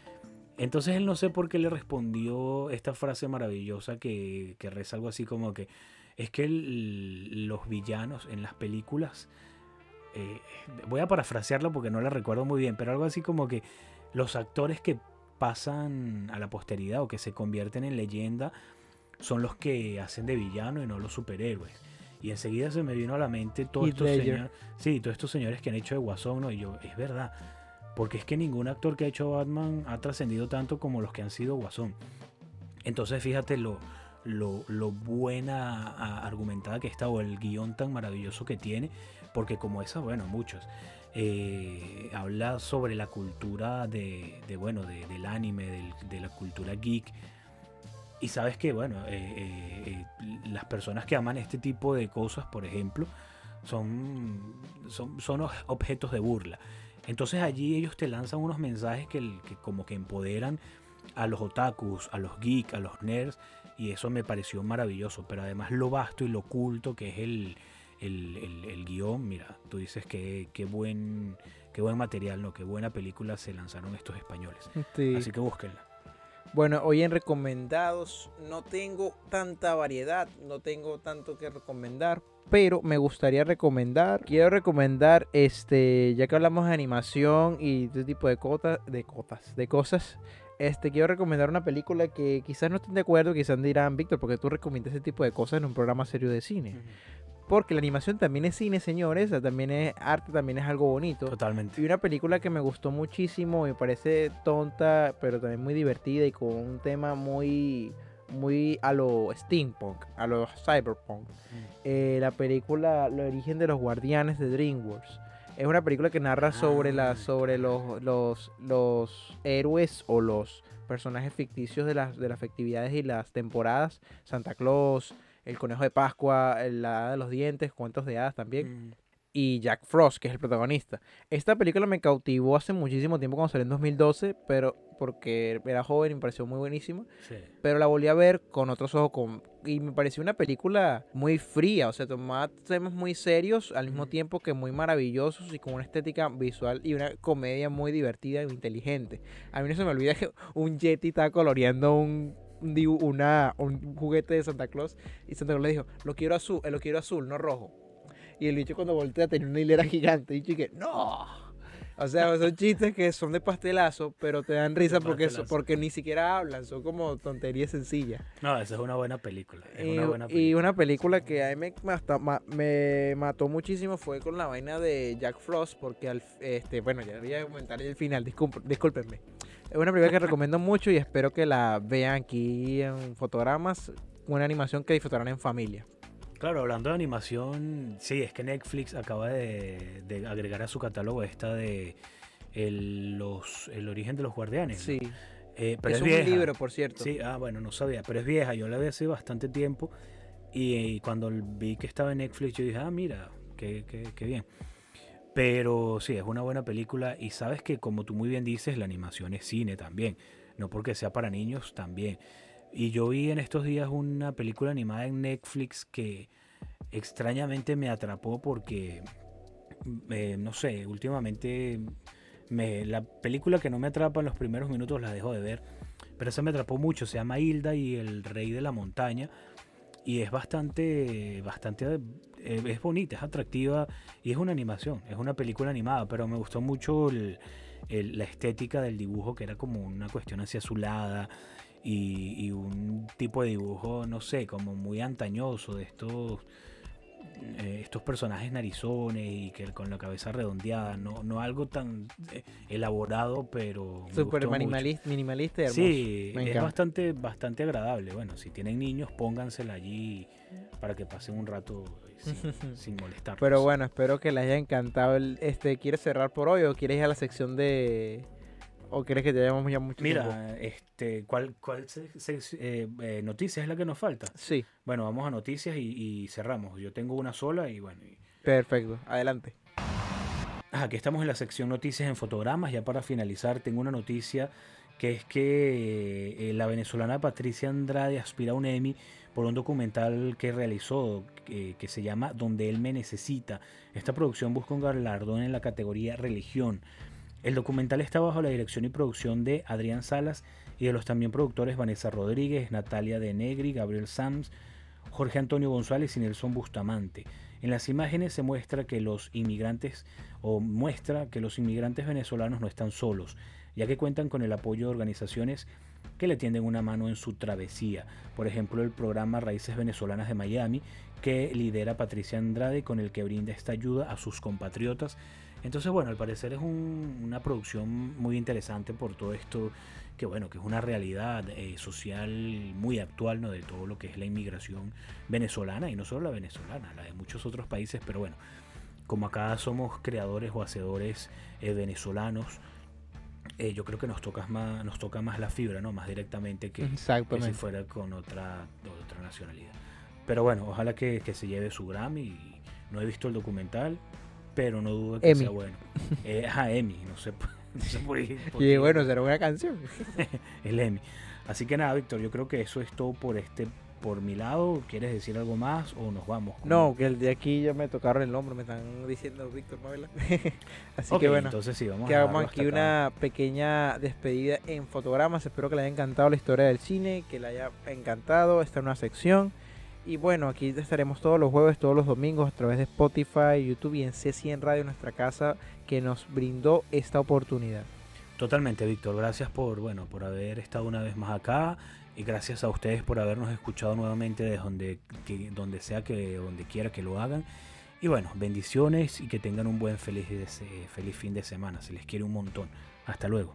Entonces él no sé por qué le respondió esta frase maravillosa que, que reza algo así como que es que el- los villanos en las películas, eh, voy a parafrasearla porque no la recuerdo muy bien, pero algo así como que los actores que pasan a la posteridad o que se convierten en leyenda son los que hacen de villano y no los superhéroes. Y enseguida se me vino a la mente todos Heath estos señores, sí, todos estos señores que han hecho de Guasón, ¿no? Y yo, es verdad, porque es que ningún actor que ha hecho Batman ha trascendido tanto como los que han sido Guasón. Entonces fíjate lo, lo, lo buena argumentada que está o el guion tan maravilloso que tiene, porque como esa, bueno, muchos. eh, habla sobre la cultura de, de, bueno, de- del anime, de la cultura geek. Y sabes que, bueno, eh, eh, las personas que aman este tipo de cosas, por ejemplo, son, son, son objetos de burla. Entonces allí ellos te lanzan unos mensajes que, como que empoderan a los otakus, a los geeks, a los nerds, y eso me pareció maravilloso. Pero además lo vasto y lo oculto que es el, el, el- el guion, mira, tú dices que qué buen, qué buen material, ¿no? Qué buena película se lanzaron estos españoles. Sí. Así que búsquenla. Bueno, hoy en recomendados no tengo tanta variedad, no tengo tanto que recomendar, pero me gustaría recomendar, quiero recomendar este, ya que hablamos de animación y de tipo de cotas, de cotas, de cosas, este, quiero recomendar una película que quizás no estén de acuerdo, quizás dirán, Víctor, porque tú recomiendas ese tipo de cosas en un programa serio de cine. Porque la animación también es cine, señores, también es arte, también es algo bonito. Totalmente. Y una película que me gustó muchísimo, me parece tonta, pero también muy divertida y con un tema muy, muy a lo steampunk, a lo cyberpunk. Eh, la película El origen de los guardianes de DreamWorks. Es una película que narra sobre, Ah, la, sobre los, los, los héroes o los personajes ficticios de las, de las festividades y las temporadas. Santa Claus, el conejo de Pascua, la hada de los dientes, cuentos de hadas también. Mm. Y Jack Frost, que es el protagonista. Esta película me cautivó hace muchísimo tiempo cuando salió en 2012, pero porque era joven y me pareció muy buenísima. Sí. Pero la volví a ver con otros ojos con, y me pareció una película muy fría, o sea, tomaba temas muy serios al mismo tiempo que muy maravillosos y con una estética visual y una comedia muy divertida e inteligente. A mí no se me olvida que un Yeti estaba coloreando un, una, un juguete de Santa Claus y Santa Claus le dijo, lo quiero azul, eh, lo quiero azul, no rojo. Y el bicho cuando voltea tenía una hilera gigante y yo que no. O sea, son chistes que son de pastelazo, pero te dan risa porque, ni siquiera hablan, son como tonterías sencillas. No, esa es una buena película. Es Y, una buena y película. una película que a mí me, me mató muchísimo fue con la vaina de Jack Frost, porque al, este, bueno, ya voy a comentar el final, discúlpenme. Es una película que recomiendo mucho y espero que la vean aquí en fotogramas, una animación que disfrutarán en familia. Claro, hablando de animación, sí, es que Netflix acaba de, de agregar a su catálogo esta de el, los, el origen de los guardianes. ¿no? Sí, Eh, pero es, es, un vieja. libro, por cierto. Sí, ah, bueno, no sabía, pero es vieja. Yo la vi hace bastante tiempo y, y cuando vi que estaba en Netflix, yo dije, ah, mira, qué, qué, qué bien. Pero sí, es una buena película y sabes que como tú muy bien dices, la animación es cine también, no porque sea para niños también. Y yo vi en estos días una película animada en Netflix que extrañamente me atrapó porque, eh, no sé, últimamente me, la película que no me atrapa en los primeros minutos la dejo de ver, pero esa me atrapó mucho, se llama Hilda y el Rey de la Montaña y es bastante, bastante, eh, es bonita, es atractiva y es una animación, es una película animada, pero me gustó mucho la estética del dibujo que era como una cuestión así azulada y, y un tipo de dibujo, no sé, como muy antañoso de estos eh, estos personajes narizones y que con la cabeza redondeada, no, no algo tan eh, elaborado, pero Súper minimalista, minimalista y hermoso. Sí, Me es encanta. bastante, bastante agradable. Bueno, si tienen niños, póngansela allí para que pasen un rato sin, sin molestarlos. Pero bueno, espero que les haya encantado. El, este, ¿Quieres cerrar por hoy o quieres ir a la sección de... o quieres que te llevemos ya mucho tiempo? Mira, este, ¿cuál, cuál se- se- eh, eh, noticia es la que nos falta? Sí, Bueno, vamos a noticias y, y cerramos. Yo tengo una sola y bueno. y- perfecto. Adelante. Ah, Aquí estamos en la sección noticias en fotogramas. Ya para finalizar, tengo una noticia que es que eh, la venezolana Patricia Andrade aspira a un Emmy por un documental que realizó que, que se llama Donde él me necesita. Esta producción busca un galardón en la categoría religión. El documental está bajo la dirección y producción de Adrián Salas y de los también productores Vanessa Rodríguez, Natalia De Negri, Gabriel Sams, Jorge Antonio González y Nelson Bustamante. En las imágenes se muestra que los inmigrantes o muestra que los inmigrantes venezolanos no están solos, ya que cuentan con el apoyo de organizaciones que le tienden una mano en su travesía. Por ejemplo, el programa Raíces Venezolanas de Miami, que lidera Patricia Andrade, con el que brinda esta ayuda a sus compatriotas. Entonces, bueno, al parecer es un- una producción muy interesante por todo esto, que bueno, que es una realidad eh, social muy actual, ¿no? De todo lo que es la inmigración venezolana, y no solo la venezolana, la de muchos otros países, pero bueno, como acá somos creadores o hacedores eh, venezolanos, eh, yo creo que nos toca más, nos toca más la fibra, ¿no? Más directamente que, que si fuera con otra, otra nacionalidad. Pero bueno, ojalá que, que se lleve su Grammy. No he visto el documental, pero no dudo que sea bueno. Eh, ajá, Emmy, no sé, no sé por qué. por Y bueno, será una canción. el Emmy. Así que nada, Víctor, yo creo que eso es todo por este por mi lado. ¿Quieres decir algo más o nos vamos? con- No, que el de aquí ya me tocaron el nombre, me están diciendo Víctor Mavela. Así Ok, que bueno, entonces sí, vamos que a hagamos aquí acá. una pequeña despedida en fotogramas. Espero que le haya encantado la historia del cine, que le haya encantado esta nueva sección. Y bueno, aquí estaremos todos los jueves, todos los domingos a través de Spotify, YouTube y en C100 Radio, nuestra casa que nos brindó esta oportunidad. Totalmente, Víctor. Gracias por, bueno, por haber estado una vez más acá y gracias a ustedes por habernos escuchado nuevamente desde donde, que- donde sea que, donde quiera que lo hagan. Y bueno, bendiciones y que tengan un buen feliz, feliz fin de semana. Se les quiere un montón. Hasta luego.